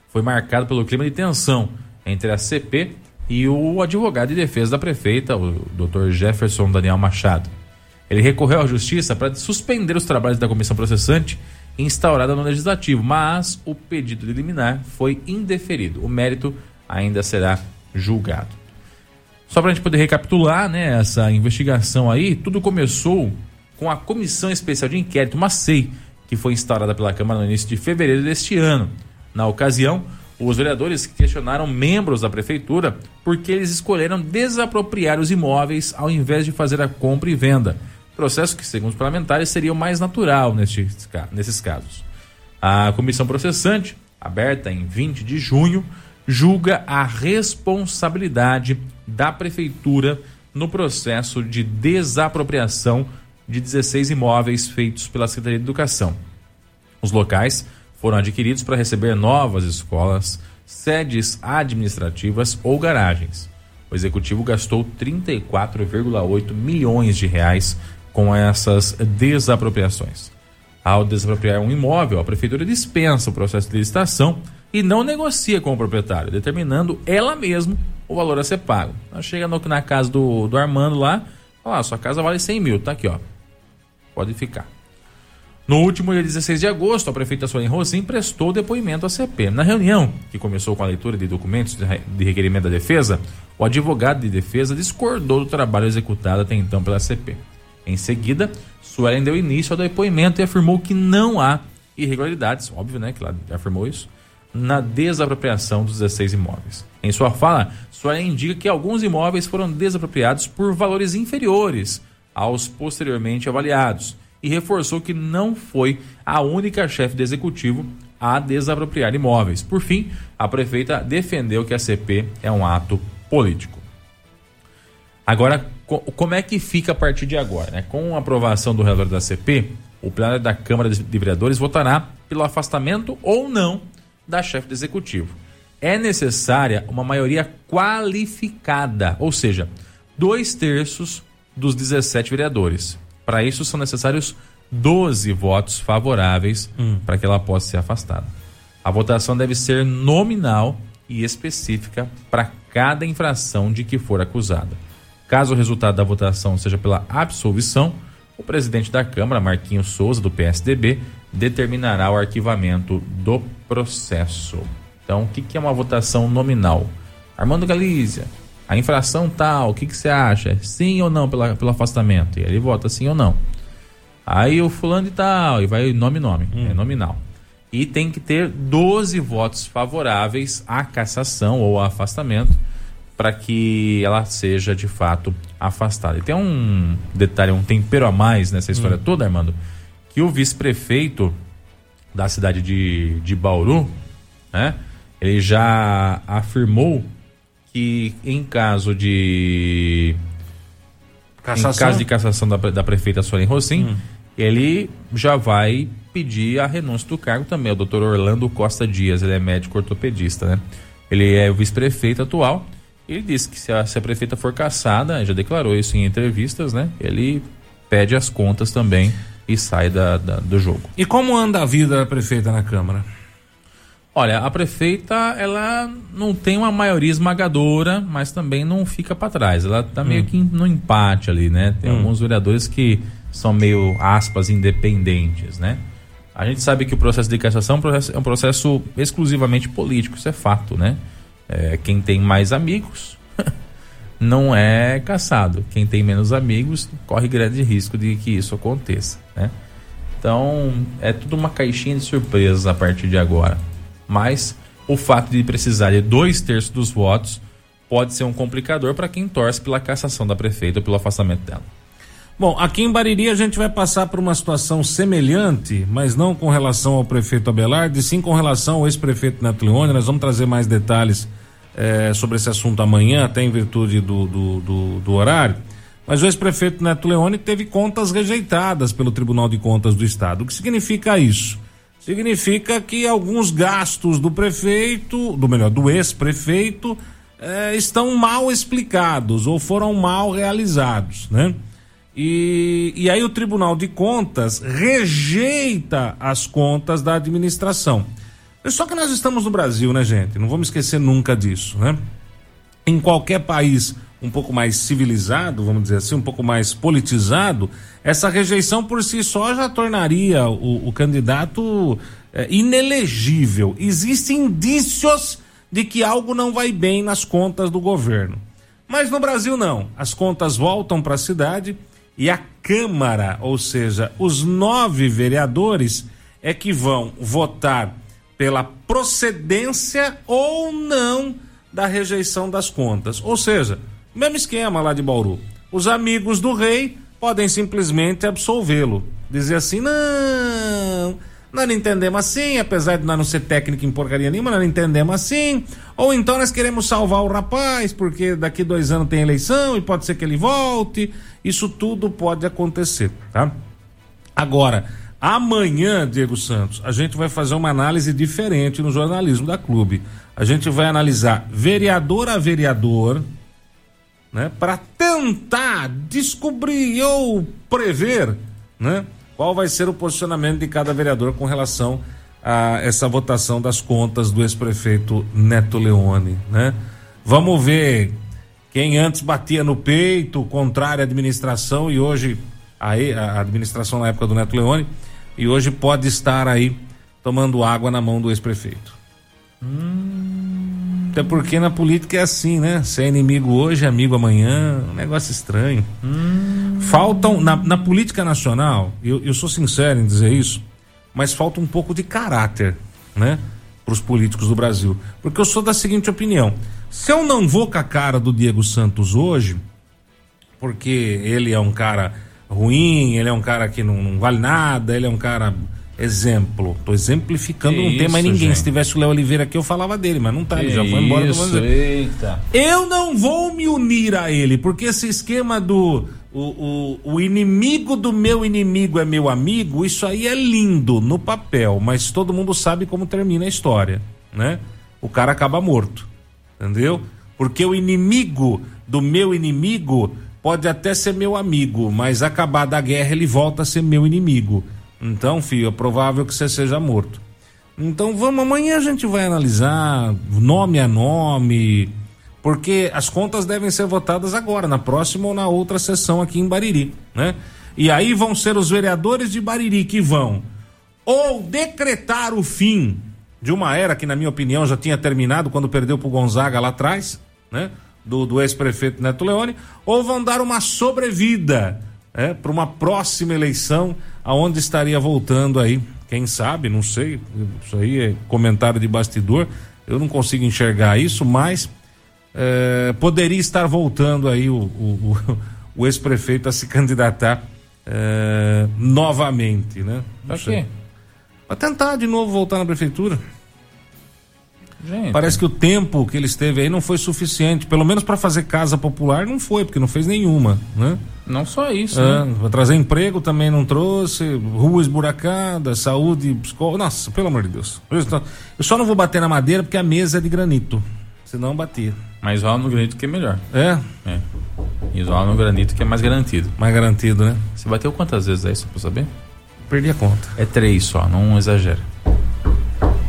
foi marcado pelo clima de tensão entre a CP e o advogado de defesa da prefeita, o Dr. Jefferson Daniel Machado. Ele recorreu à justiça para suspender os trabalhos da comissão processante instaurada no legislativo, mas o pedido de liminar foi indeferido. O mérito ainda será julgado. Só para a gente poder recapitular, né, essa investigação aí, tudo começou com a Comissão Especial de Inquérito, uma SEI, que foi instaurada pela Câmara no início de fevereiro deste ano. Na ocasião, os vereadores questionaram membros da prefeitura porque eles escolheram desapropriar os imóveis ao invés de fazer a compra e venda. Processo que, segundo os parlamentares, seria o mais natural nesses casos. A comissão processante, aberta em 20 de junho, julga a responsabilidade da prefeitura no processo de desapropriação de 16 imóveis feitos pela Secretaria de Educação. Os locais foram adquiridos para receber novas escolas, sedes administrativas ou garagens. O executivo gastou 34,8 milhões de reais com essas desapropriações. Ao desapropriar um imóvel, a prefeitura dispensa o processo de licitação e não negocia com o proprietário, determinando ela mesma o valor a ser pago. Ela chega no, na casa do, do Armando lá, fala, ah, sua casa vale 100 mil, tá aqui ó, pode ficar. No último dia 16 de agosto, a prefeita Suelen Rosim prestou depoimento à CP. Na reunião, que começou com a leitura de documentos de requerimento da defesa, o advogado de defesa discordou do trabalho executado até então pela CP. Em seguida, Suelen deu início ao depoimento e afirmou que não há irregularidades, óbvio, né, que ela afirmou isso, na desapropriação dos 16 imóveis. Em sua fala, Suelen indica que alguns imóveis foram desapropriados por valores inferiores aos posteriormente avaliados e reforçou que não foi a única chefe de executivo a desapropriar imóveis. Por fim, a prefeita defendeu que a CP é um ato político. Agora, como é que fica a partir de agora? Né? Com a aprovação do relatório da CP, o plenário da Câmara de Vereadores votará pelo afastamento ou não da chefe de executivo. É necessária uma maioria qualificada, ou seja, dois terços dos 17 vereadores. Para isso são necessários 12 votos favoráveis hum. para que ela possa ser afastada. A votação deve ser nominal e específica para cada infração de que for acusada. Caso o resultado da votação seja pela absolvição, o presidente da Câmara, Marquinhos Souza, do PSDB, determinará o arquivamento do processo. Então, o que, que é uma votação nominal? Armando Galícia, a infração tal, o que, que você acha? Sim ou não pela, pelo afastamento? E ele vota sim ou não. Aí o fulano e tal, e vai nome nome, hum. é nominal. E tem que ter 12 votos favoráveis à cassação ou ao afastamento para que ela seja de fato afastada. E tem um detalhe, um tempero a mais nessa história hum. toda, Armando, que o vice-prefeito da cidade de, de Bauru, né, ele já afirmou que em caso de cassação? em caso de cassação da, da prefeita Soren Rossim, hum. ele já vai pedir a renúncia do cargo também. O doutor Orlando Costa Dias, ele é médico ortopedista, né? Ele é o vice-prefeito atual. Ele disse que se a, se a prefeita for cassada, já declarou isso em entrevistas, né? Ele pede as contas também e sai da, da do jogo. E como anda a vida da prefeita na Câmara? Olha, a prefeita, ela não tem uma maioria esmagadora, mas também não fica para trás. Ela tá hum. meio que no empate ali, né? Tem hum. alguns vereadores que são meio, aspas, independentes, né? A gente sabe que o processo de cassação é um processo exclusivamente político, isso é fato, né? É, quem tem mais amigos <laughs> não é caçado. Quem tem menos amigos corre grande risco de que isso aconteça, né? Então, é tudo uma caixinha de surpresas a partir de agora. Mas o fato de precisar de dois terços dos votos pode ser um complicador para quem torce pela cassação da prefeita ou pelo afastamento dela. Bom, aqui em Bariri a gente vai passar por uma situação semelhante, mas não com relação ao prefeito Abelardo, sim com relação ao ex-prefeito Neto Leone. Nós vamos trazer mais detalhes eh, sobre esse assunto amanhã, até em virtude do, do, do, do horário. Mas o ex-prefeito Neto Leone teve contas rejeitadas pelo Tribunal de Contas do Estado. O que significa isso? Significa que alguns gastos do prefeito, do melhor, do ex-prefeito, eh, estão mal explicados ou foram mal realizados, né? E, e aí o Tribunal de Contas rejeita as contas da administração. Só que nós estamos no Brasil, né, gente? Não vamos esquecer nunca disso, né? Em qualquer país um pouco mais civilizado, vamos dizer assim, um pouco mais politizado, essa rejeição por si só já tornaria o, o candidato é, inelegível. Existem indícios de que algo não vai bem nas contas do governo. Mas no Brasil não. As contas voltam para a cidade e a Câmara, ou seja, os nove vereadores, é que vão votar pela procedência ou não da rejeição das contas. Ou seja, mesmo esquema lá de Bauru. Os amigos do rei podem simplesmente absolvê-lo. Dizer assim: não, nós não entendemos assim, apesar de nós não ser técnico em porcaria nenhuma, nós não entendemos assim. Ou então nós queremos salvar o rapaz, porque daqui dois anos tem eleição e pode ser que ele volte. Isso tudo pode acontecer, tá? Agora, amanhã, Diego Santos, a gente vai fazer uma análise diferente no jornalismo da clube. A gente vai analisar vereador a vereador, né, para tentar descobrir ou prever, né, qual vai ser o posicionamento de cada vereador com relação a essa votação das contas do ex-prefeito Neto Leone, né? Vamos ver quem antes batia no peito, contrário à administração e hoje a, a administração na época do Neto Leone e hoje pode estar aí tomando água na mão do ex-prefeito. Hum. Até porque na política é assim, né? Se é inimigo hoje, é amigo amanhã, um negócio estranho. Hum. Faltam, na, na, política nacional, eu, eu sou sincero em dizer isso, mas falta um pouco de caráter, né? Para os políticos do Brasil. Porque eu sou da seguinte opinião: se eu não vou com a cara do Diego Santos hoje, porque ele é um cara ruim, ele é um cara que não, não vale nada, ele é um cara exemplo. Tô exemplificando, que não tem mais ninguém. Gente. Se tivesse o Léo Oliveira aqui, eu falava dele, mas não tá, que ele já foi embora. Isso, eita. Eu não vou me unir a ele, porque esse esquema do o, o, o inimigo do meu inimigo é meu amigo, isso aí é lindo no papel, mas todo mundo sabe como termina a história, né? O cara acaba morto entendeu? Porque o inimigo do meu inimigo pode até ser meu amigo, mas acabada a guerra ele volta a ser meu inimigo. Então, filho, é provável que você seja morto. Então vamos, amanhã a gente vai analisar nome a nome, porque as contas devem ser votadas agora, na próxima ou na outra sessão aqui em Bariri, né? E aí vão ser os vereadores de Bariri que vão ou decretar o fim de uma era que, na minha opinião, já tinha terminado quando perdeu para o Gonzaga lá atrás, né? Do, do ex-prefeito Neto Leone, ou vão dar uma sobrevida é, para uma próxima eleição, aonde estaria voltando aí, quem sabe, não sei, isso aí é comentário de bastidor, eu não consigo enxergar isso, mas é, poderia estar voltando aí o, o, o, <laughs> o ex-prefeito a se candidatar é, novamente, né? Pra quê? Pra tentar de novo voltar na prefeitura. Gente. Parece que o tempo que ele esteve aí não foi suficiente. Pelo menos para fazer casa popular não foi, porque não fez nenhuma, né? Não só isso, é, né? Trazer emprego também não trouxe, rua esburacada, saúde, escola. Nossa, pelo amor de Deus. Eu só não vou bater na madeira porque a mesa é de granito. Senão batia. Mas rola no granito que é melhor. É? É. E rola no granito que é mais garantido. Mais garantido, né? Você bateu quantas vezes aí, só pra saber? perdi a conta. É três só, não exagera.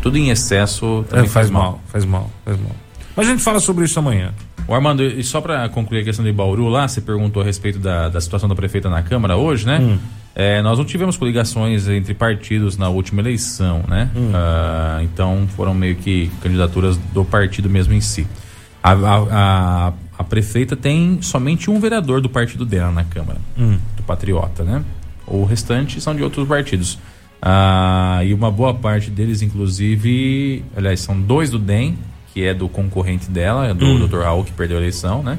Tudo em excesso também é, faz, faz mal. mal. Faz mal, faz mal. Mas a gente fala sobre isso amanhã. O Armando, e só para concluir a questão de Bauru lá, você perguntou a respeito da, da situação da prefeita na Câmara hoje, né? Hum. É, nós não tivemos coligações entre partidos na última eleição, né? Hum. Uh, então foram meio que candidaturas do partido mesmo em si. A, a, a, a, prefeita tem somente um vereador do partido dela na Câmara, hum. do Patriota, né? O restante são de outros partidos. Ah, e uma boa parte deles, inclusive, aliás, são dois do DEM, que é do concorrente dela, é do Hum. Dr. Raul, que perdeu a eleição, né?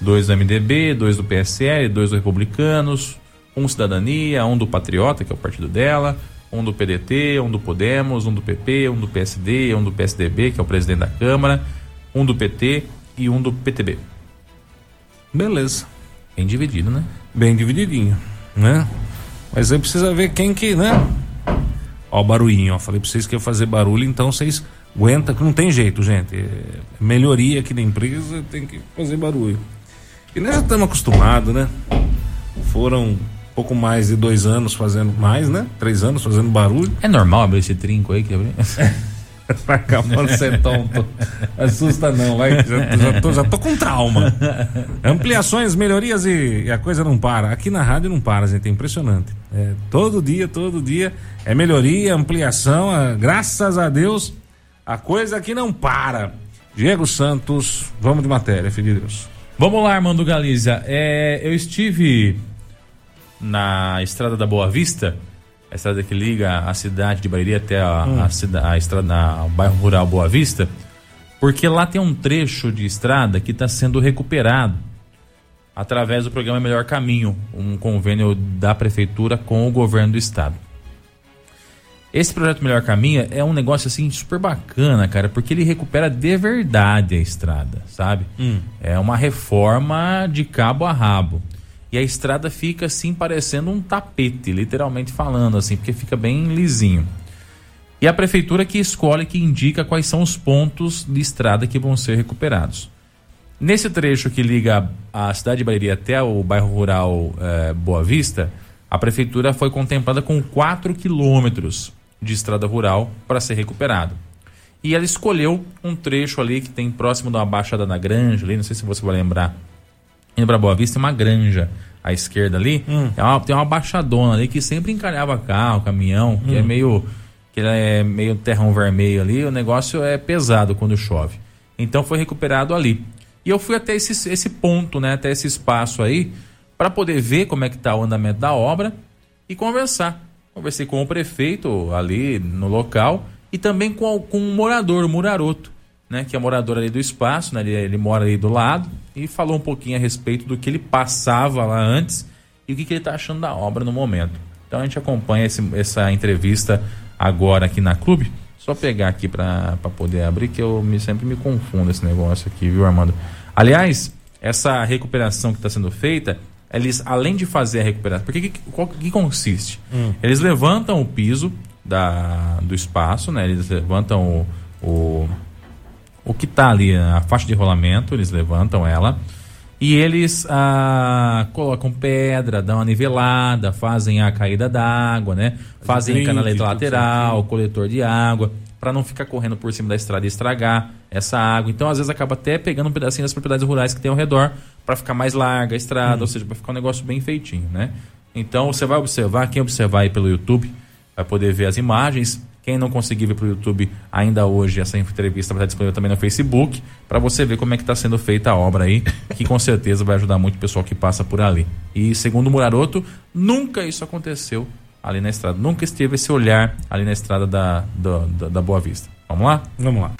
Dois do MDB, dois do PSL, dois do Republicanos, um Cidadania, um do Patriota, que é o partido dela, um do PDT, um do Podemos, um do PP, um do PSD, um do PSDB, que é o presidente da Câmara, um do PT e um do PTB. Beleza. Bem dividido, né? Bem divididinho, né? Mas aí precisa ver quem que, né? Ó o barulhinho, ó. Falei pra vocês que ia fazer barulho, então vocês aguentam, que não tem jeito, gente. É melhoria aqui da empresa, tem que fazer barulho. E nós já estamos acostumados, né? Foram pouco mais de dois anos fazendo, mais, né? Três anos fazendo barulho. É normal abrir esse trinco aí que abriu? <laughs> Vai acabar ser tonto. Assusta não, vai. Já, já, tô, já tô com trauma. Ampliações, melhorias e, e a coisa não para. Aqui na rádio não para, gente. É impressionante. É, todo dia, todo dia é melhoria, ampliação. ah, graças a Deus, a coisa aqui não para. Diego Santos, vamos de matéria, filho de Deus. Vamos lá, Armando Galizia. É, eu estive na estrada da Boa Vista, a estrada que liga a cidade de Bariri até a, a, cida- a estrada, a- o bairro rural Boa Vista, porque lá tem um trecho de estrada que está sendo recuperado através do programa Melhor Caminho, um convênio da prefeitura com o governo do estado. Esse projeto Melhor Caminho é um negócio assim super bacana, cara, porque ele recupera de verdade a estrada, sabe? É uma reforma de cabo a rabo. E a estrada fica assim parecendo um tapete, literalmente falando assim, porque fica bem lisinho. E a prefeitura que escolhe, que indica quais são os pontos de estrada que vão ser recuperados. Nesse trecho que liga a cidade de Bariri até o bairro rural eh, Boa Vista, a prefeitura foi contemplada com 4 quilômetros de estrada rural para ser recuperado. E ela escolheu um trecho ali que tem próximo de uma baixada na granja, ali, não sei se você vai lembrar. Indo para Boa Vista tem uma granja à esquerda ali, é uma- tem uma baixadona ali que sempre encalhava carro, caminhão, que é meio que é meio terrão vermelho ali, o negócio é pesado quando chove. Então foi recuperado ali. E eu fui até esse, esse ponto, né, até esse espaço aí, para poder ver como é que tá o andamento da obra e conversar. Conversei com o prefeito ali no local e também com, o- com um morador, o Muraroto, né, que é morador ali do espaço, né, ele, ele mora ali do lado e falou um pouquinho a respeito do que ele passava lá antes e o que, que ele está achando da obra no momento. Então a gente acompanha esse- essa entrevista agora aqui na Clube. Só pegar aqui para poder abrir, que eu me, sempre me confundo esse negócio aqui, viu, Armando? Aliás, essa recuperação que está sendo feita, eles, além de fazer a recuperação, porque que, qual que consiste? Eles levantam o piso da, do espaço, né? Eles levantam o, o, o que está ali, a faixa de rolamento, eles levantam ela. E eles ah, colocam pedra, dão uma nivelada, fazem a caída d'água, né? Fazem canaleta lateral, coletor de água, para não ficar correndo por cima da estrada e estragar essa água. Então, às vezes, acaba até pegando um pedacinho das propriedades rurais que tem ao redor para ficar mais larga a estrada, ou seja, para ficar um negócio bem feitinho, né? Então, você vai observar, quem observar aí pelo YouTube vai poder ver as imagens. Quem não conseguir ver pelo YouTube ainda hoje, essa entrevista vai estar disponível também no Facebook, para você ver como é que está sendo feita a obra aí, que com certeza vai ajudar muito o pessoal que passa por ali. E segundo o Muraroto, nunca isso aconteceu ali na estrada. Nunca esteve esse olhar ali na estrada da, da, da- da Boa Vista. Vamos lá? Vamos lá.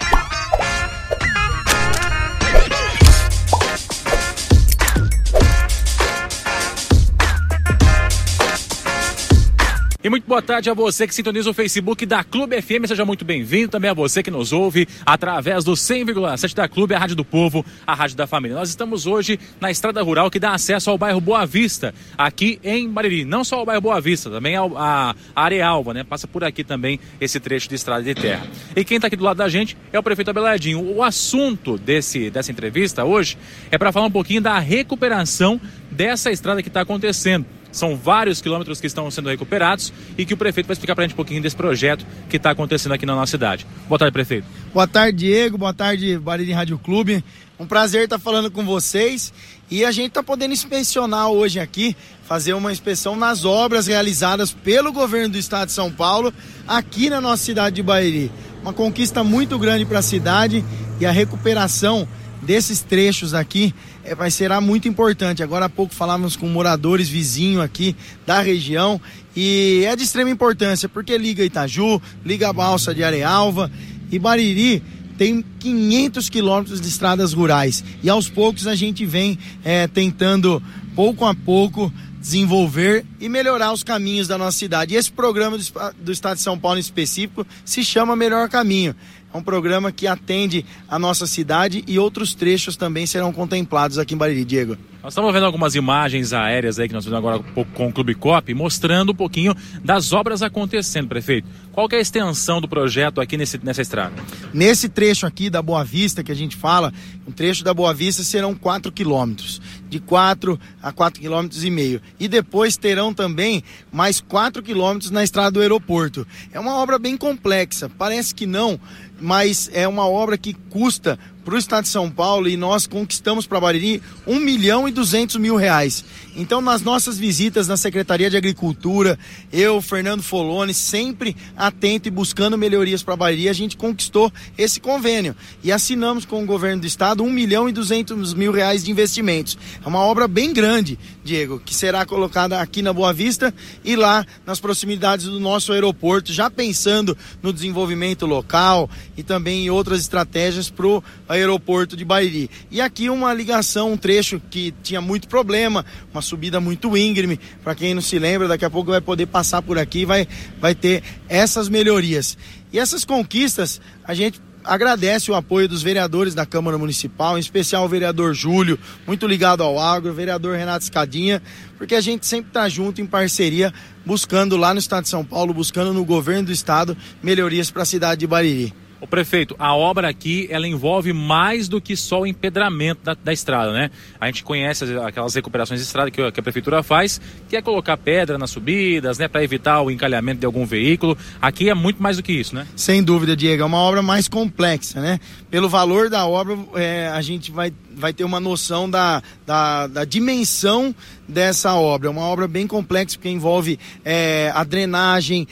E muito boa tarde a você que sintoniza o Facebook da Clube FM. Seja muito bem-vindo. Também a você que nos ouve através do 100,7 da Clube, a Rádio do Povo, a Rádio da Família. Nós estamos hoje na estrada rural que dá acesso ao bairro Boa Vista, aqui em Bariri. Não só ao bairro Boa Vista, também ao, a a Arealva, né? Passa por aqui também esse trecho de estrada de terra. E quem está aqui do lado da gente é o prefeito Abelardinho. O assunto desse, dessa entrevista hoje é para falar um pouquinho da recuperação dessa estrada que está acontecendo. São vários quilômetros que estão sendo recuperados e que o prefeito vai explicar para a gente um pouquinho desse projeto que está acontecendo aqui na nossa cidade. Boa tarde, prefeito. Boa tarde, Diego. Boa tarde, Bariri Rádio Clube. Um prazer estar falando com vocês. E a gente está podendo inspecionar hoje aqui, fazer uma inspeção nas obras realizadas pelo governo do estado de São Paulo, aqui na nossa cidade de Bariri. Uma conquista muito grande para a cidade e a recuperação desses trechos aqui é, vai será muito importante. Agora há pouco falávamos com moradores vizinhos aqui da região e é de extrema importância porque liga Itaju, liga a balsa de Arealva e Bariri tem 500 quilômetros de estradas rurais e aos poucos a gente vem é, tentando pouco a pouco desenvolver e melhorar os caminhos da nossa cidade. E esse programa do, do Estado de São Paulo em específico se chama Melhor Caminho. É um programa que atende a nossa cidade e outros trechos também serão contemplados aqui em Bariri, Diego. Nós estamos vendo algumas imagens aéreas aí que nós vimos agora com o Clube Cop, mostrando um pouquinho das obras acontecendo, prefeito. Qual é a extensão do projeto aqui nesse, nessa estrada? Nesse trecho aqui da Boa Vista que a gente fala, um trecho da Boa Vista serão 4 quilômetros, de 4 a 4 quilômetros e meio. E depois terão também mais 4 quilômetros na estrada do aeroporto. É uma obra bem complexa, parece que não, mas é uma obra que custa para o estado de São Paulo e nós conquistamos para Bariri 1 milhão e 200 mil reais. Então, nas nossas visitas na Secretaria de Agricultura, eu, Fernando Foloni, sempre atento e buscando melhorias para Bariri, a gente conquistou esse convênio e assinamos com o governo do estado 1 milhão e 200 mil reais de investimentos. É uma obra bem grande, Diego, que será colocada aqui na Boa Vista e lá nas proximidades do nosso aeroporto, já pensando no desenvolvimento local e também em outras estratégias para o aeroporto de Bariri. E aqui uma ligação, um trecho que tinha muito problema, uma subida muito íngreme. Para quem não se lembra, daqui a pouco vai poder passar por aqui e vai, vai ter essas melhorias. E essas conquistas, a gente agradece o apoio dos vereadores da Câmara Municipal, em especial o vereador Júlio, muito ligado ao agro, o vereador Renato Escadinha, porque a gente sempre está junto em parceria, buscando lá no estado de São Paulo, buscando no governo do estado melhorias para a cidade de Bariri. O prefeito, a obra aqui ela envolve mais do que só o empedramento da, da estrada, né? A gente conhece aquelas recuperações de estrada que, que, a prefeitura faz, que é colocar pedra nas subidas, né, para evitar o encalhamento de algum veículo. Aqui é muito mais do que isso, né? Sem dúvida, Diego, é uma obra mais complexa, né? Pelo valor da obra, é, a gente vai, vai ter uma noção da, da, da, dimensão dessa obra. É uma obra bem complexa porque envolve é, a drenagem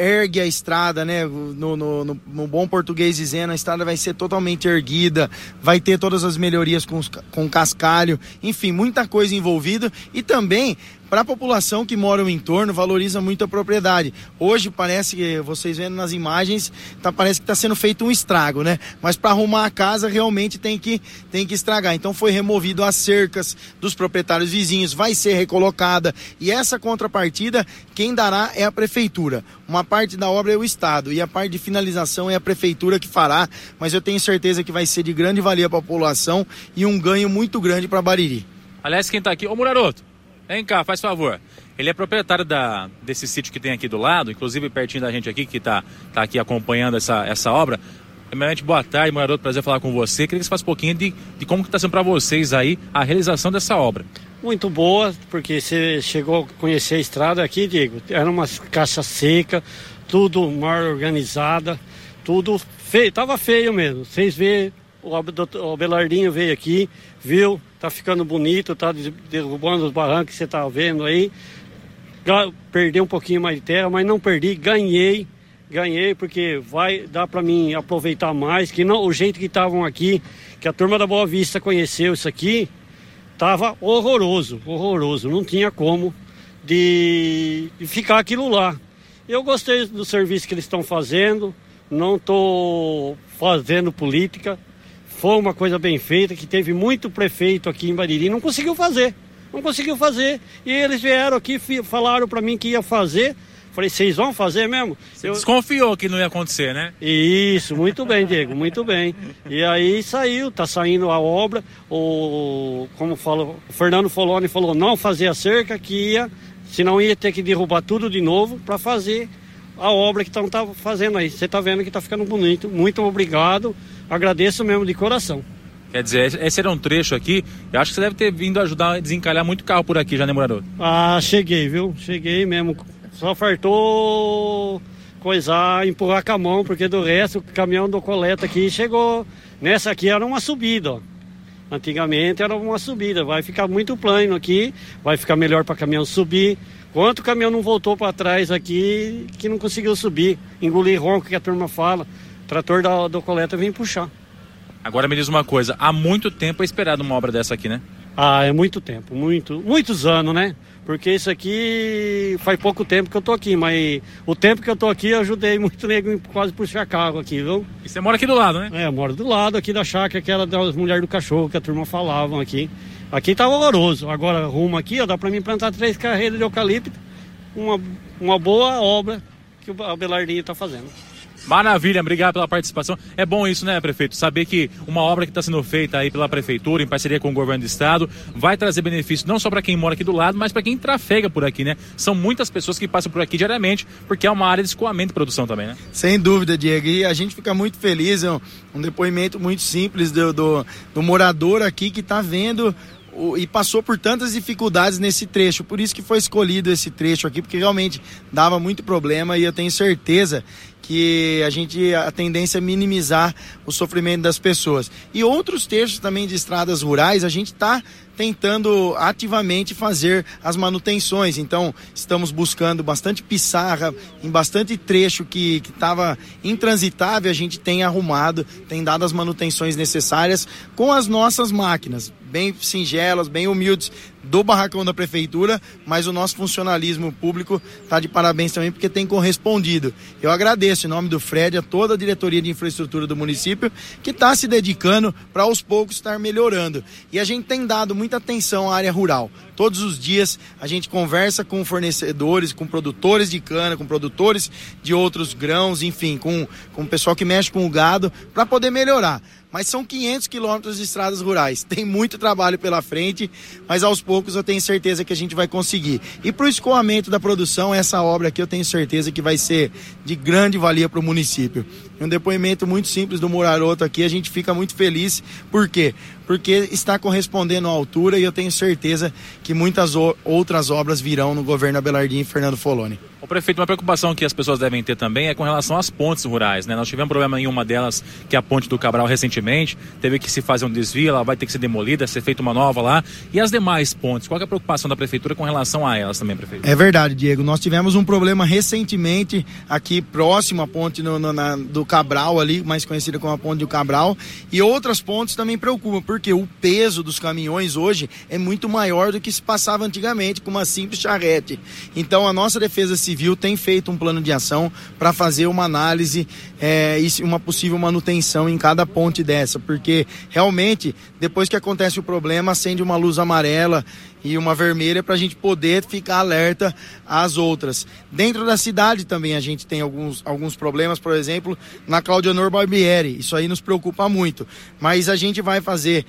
ergue a estrada, né? No, no, no, no, bom português dizendo, a estrada vai ser totalmente erguida, vai ter todas as melhorias com, com cascalho, enfim, muita coisa envolvida e também para a população que mora no entorno, valoriza muito a propriedade. Hoje parece que, vocês vendo nas imagens, tá, parece que está sendo feito um estrago, né? Mas para arrumar a casa realmente tem que, tem que estragar. Então foi removido as cercas dos proprietários vizinhos, vai ser recolocada. E essa contrapartida, quem dará é a prefeitura. Uma parte da obra é o Estado e a parte de finalização é a prefeitura que fará, mas eu tenho certeza que vai ser de grande valia para a população e um ganho muito grande para Bariri. Aliás, quem está aqui, ô Muraroto, Vem cá, faz favor. Ele é proprietário da, desse sítio que tem aqui do lado, inclusive pertinho da gente aqui, que está tá aqui acompanhando essa, essa obra. Primeiramente, boa tarde, morador, prazer falar com você. Queria que você falasse um pouquinho de, de como está sendo para vocês aí a realização dessa obra. Muito boa, porque você chegou a conhecer a estrada aqui, Diego. Era uma caixa seca, tudo mal organizada, tudo feio, tava feio mesmo. Vocês vê, o Belardinho veio aqui, viu, tá ficando bonito, tá derrubando os barrancos que você tá vendo aí. Perdi um pouquinho mais de terra, mas não perdi, ganhei. Ganhei porque vai dar para mim aproveitar mais, que não o jeito que estavam aqui, que a turma da Boa Vista conheceu isso aqui, tava horroroso, horroroso, não tinha como de, de ficar aquilo lá. Eu gostei do serviço que eles estão fazendo, não estou fazendo política, foi uma coisa bem feita, que teve muito prefeito aqui em Bariri, não conseguiu fazer. Não conseguiu fazer. E eles vieram aqui, falaram para mim que ia fazer. Falei, vocês vão fazer mesmo? Você Eu... desconfiou que não ia acontecer, né? Isso, muito bem, Diego, muito bem. E aí saiu, tá saindo a obra. O, como falou, o Fernando Foloni falou, não fazer a cerca, que ia, senão ia ter que derrubar tudo de novo para fazer a obra que estão tá fazendo aí. Você está vendo que está ficando bonito. Muito obrigado. Agradeço mesmo de coração. Quer dizer, esse era um trecho aqui. Eu acho que você deve ter vindo ajudar a desencalhar muito carro por aqui já, né, morador? Ah, cheguei, viu? Cheguei mesmo. Só fartou coisar, empurrar com a mão, porque do resto o caminhão do coleta aqui chegou. Nessa aqui era uma subida, ó. Antigamente era uma subida, vai ficar muito plano aqui, vai ficar melhor para caminhão subir. Quanto caminhão não voltou para trás aqui que não conseguiu subir, engolir ronco que a turma fala, trator da, do coleta vem puxar. Agora me diz uma coisa, há muito tempo é esperado uma obra dessa aqui, né? Ah, é muito tempo, muito, muitos anos, né? Porque isso aqui faz pouco tempo que eu tô aqui, mas o tempo que eu tô aqui eu ajudei muito nego quase puxar carro aqui, viu? E você mora aqui do lado, né? É, eu moro do lado aqui da chácara, aquela das mulheres do cachorro que a turma falavam aqui. Aqui tá horroroso. Agora rumo aqui, ó, dá pra mim plantar três carreiras de eucalipto, uma, uma boa obra que o Abelardinho tá fazendo. Maravilha, obrigado pela participação. É bom isso, né, prefeito? Saber que uma obra que está sendo feita aí pela prefeitura, em parceria com o governo do estado, vai trazer benefício não só para quem mora aqui do lado, mas para quem trafega por aqui, né? São muitas pessoas que passam por aqui diariamente, porque é uma área de escoamento e produção também, né? Sem dúvida, Diego. E a gente fica muito feliz, é um, depoimento muito simples do, do, do morador aqui que está vendo e passou por tantas dificuldades nesse trecho. Por isso que foi escolhido esse trecho aqui, porque realmente dava muito problema e eu tenho certeza que a gente a tendência é minimizar o sofrimento das pessoas. E outros trechos também de estradas rurais, a gente está tentando ativamente fazer as manutenções. Então, estamos buscando bastante pissarra em bastante trecho que estava intransitável, a gente tem arrumado, tem dado as manutenções necessárias com as nossas máquinas, bem singelas, bem humildes, do barracão da prefeitura, mas o nosso funcionalismo público está de parabéns também porque tem correspondido. Eu agradeço em nome do Fred a toda a diretoria de infraestrutura do município que está se dedicando para aos poucos estar melhorando. E a gente tem dado muita atenção à área rural. Todos os dias a gente conversa com fornecedores, com produtores de cana, com produtores de outros grãos, enfim, com, com o pessoal que mexe com o gado, para poder melhorar mas são 500 quilômetros de estradas rurais. Tem muito trabalho pela frente, mas aos poucos eu tenho certeza que a gente vai conseguir. E para o escoamento da produção, essa obra aqui eu tenho certeza que vai ser de grande valia para o município. Um depoimento muito simples do Muraroto aqui, a gente fica muito feliz. Por quê? Porque está correspondendo à altura e eu tenho certeza que muitas outras obras virão no governo Abelardinho e Fernando Foloni. O prefeito, uma preocupação que as pessoas devem ter também é com relação às pontes rurais, né? Nós tivemos um problema em uma delas, que é a ponte do Cabral recentemente, teve que se fazer um desvio, ela vai ter que ser demolida, ser feita uma nova lá. E as demais pontes, qual é a preocupação da prefeitura com relação a elas também, prefeito? É verdade, Diego. Nós tivemos um problema recentemente aqui próximo à ponte no, no, na, do Cabral ali, mais conhecida como a ponte do Cabral, e outras pontes também preocupam, porque o peso dos caminhões hoje é muito maior do que se passava antigamente com uma simples charrete. Então a nossa defesa civil tem feito um plano de ação para fazer uma análise é, e uma possível manutenção em cada ponte dessa, porque realmente, depois que acontece o problema, acende uma luz amarela e uma vermelha para a gente poder ficar alerta às outras. Dentro da cidade também a gente tem alguns, alguns problemas, por exemplo, na Claudianor Barbieri. Isso aí nos preocupa muito. Mas a gente vai fazer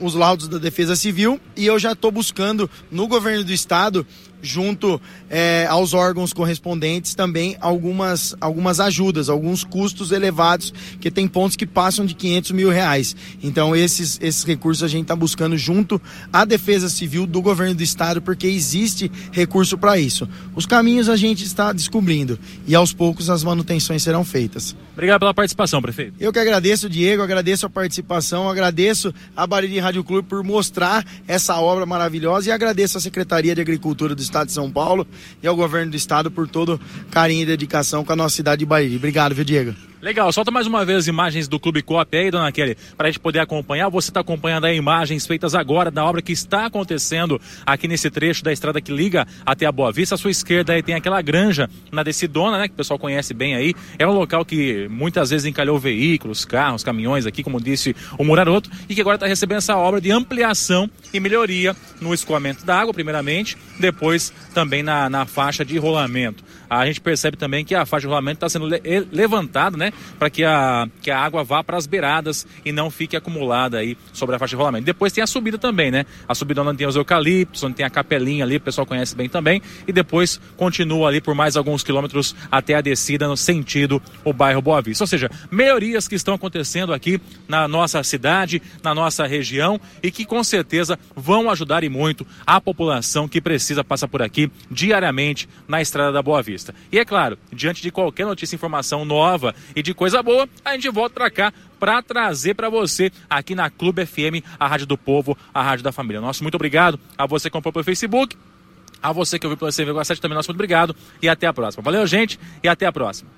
os laudos da Defesa Civil e eu já estou buscando no governo do estado junto é, aos órgãos correspondentes também algumas, algumas ajudas, alguns custos elevados, que tem pontos que passam de 500 mil reais. Então, esses, esses recursos a gente está buscando junto à Defesa Civil do governo do estado, porque existe recurso para isso. Os caminhos a gente está descobrindo e aos poucos as manutenções serão feitas. Obrigado pela participação, prefeito. Eu que agradeço, Diego, agradeço a participação, agradeço a Bariri Rádio Clube por mostrar essa obra maravilhosa e agradeço a Secretaria de Agricultura do Estado de São Paulo e ao governo do Estado por todo carinho e dedicação com a nossa cidade de Bariri. Obrigado, viu, Diego? Legal, solta mais uma vez as imagens do Clube Coop aí, dona Kelly, para a gente poder acompanhar. Você está acompanhando aí imagens feitas agora da obra que está acontecendo aqui nesse trecho da estrada que liga até a Boa Vista. À sua esquerda aí tem aquela granja na Decidona, né, que o pessoal conhece bem aí. É um local que muitas vezes encalhou veículos, carros, caminhões aqui, como disse o Muraroto, e que agora está recebendo essa obra de ampliação e melhoria no escoamento da água, primeiramente, depois também na, na faixa de rolamento. A gente percebe também que a faixa de rolamento está sendo le levantada, né? Para que a, que a água vá para as beiradas e não fique acumulada aí sobre a faixa de rolamento. Depois tem a subida também, né? A subida onde tem os eucaliptos, onde tem a capelinha ali, o pessoal conhece bem também. E depois continua ali por mais alguns quilômetros até a descida no sentido o bairro Boa Vista. Ou seja, melhorias que estão acontecendo aqui na nossa cidade, na nossa região e que com certeza vão ajudar e muito a população que precisa passar por aqui diariamente na estrada da Boa Vista. E é claro, diante de qualquer notícia, informação nova e de coisa boa, a gente volta para cá para trazer para você aqui na Clube FM, a Rádio do Povo, a Rádio da Família. Nosso muito obrigado a você que comprou pelo Facebook, a você que ouviu pela CV7 também, nosso muito obrigado e até a próxima. Valeu, gente, e até a próxima.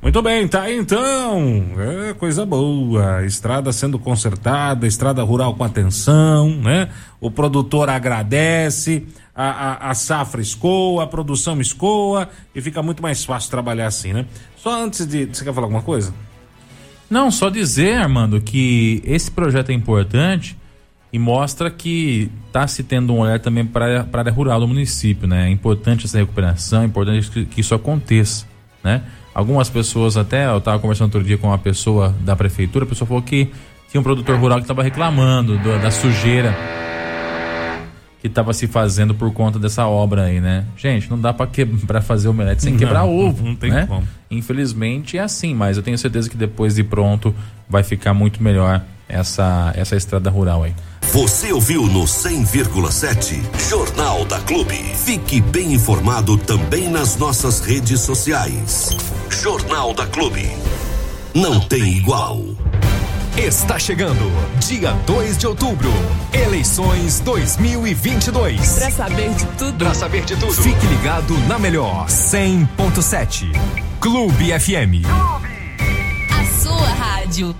Muito bem, tá aí então. É coisa boa. Estrada sendo consertada, estrada rural com atenção, né? O produtor agradece, a, a, a safra escoa, a produção escoa e fica muito mais fácil trabalhar assim, né? Só antes de. Você quer falar alguma coisa? Não, só dizer, Armando, que esse projeto é importante e mostra que está se tendo um olhar também para a área rural do município, né? É importante essa recuperação, é importante que, que isso aconteça, né? Algumas pessoas até, eu estava conversando outro dia com uma pessoa da prefeitura, a pessoa falou que tinha um produtor rural que estava reclamando do, da sujeira que estava se fazendo por conta dessa obra aí, né? Gente, não dá para <laughs> fazer omelete sem Não, quebrar ovo, não tem né? como. Infelizmente é assim, mas eu tenho certeza que depois de pronto vai ficar muito melhor essa essa estrada rural aí. Você ouviu no 100,7 Jornal da Clube. Fique bem informado também nas nossas redes sociais. Jornal da Clube. Não tem igual. Está chegando, dia 2 de outubro. Eleições 2022. Pra saber de tudo. Pra saber de tudo, fique ligado na melhor 100.7. Clube FM. A sua rádio.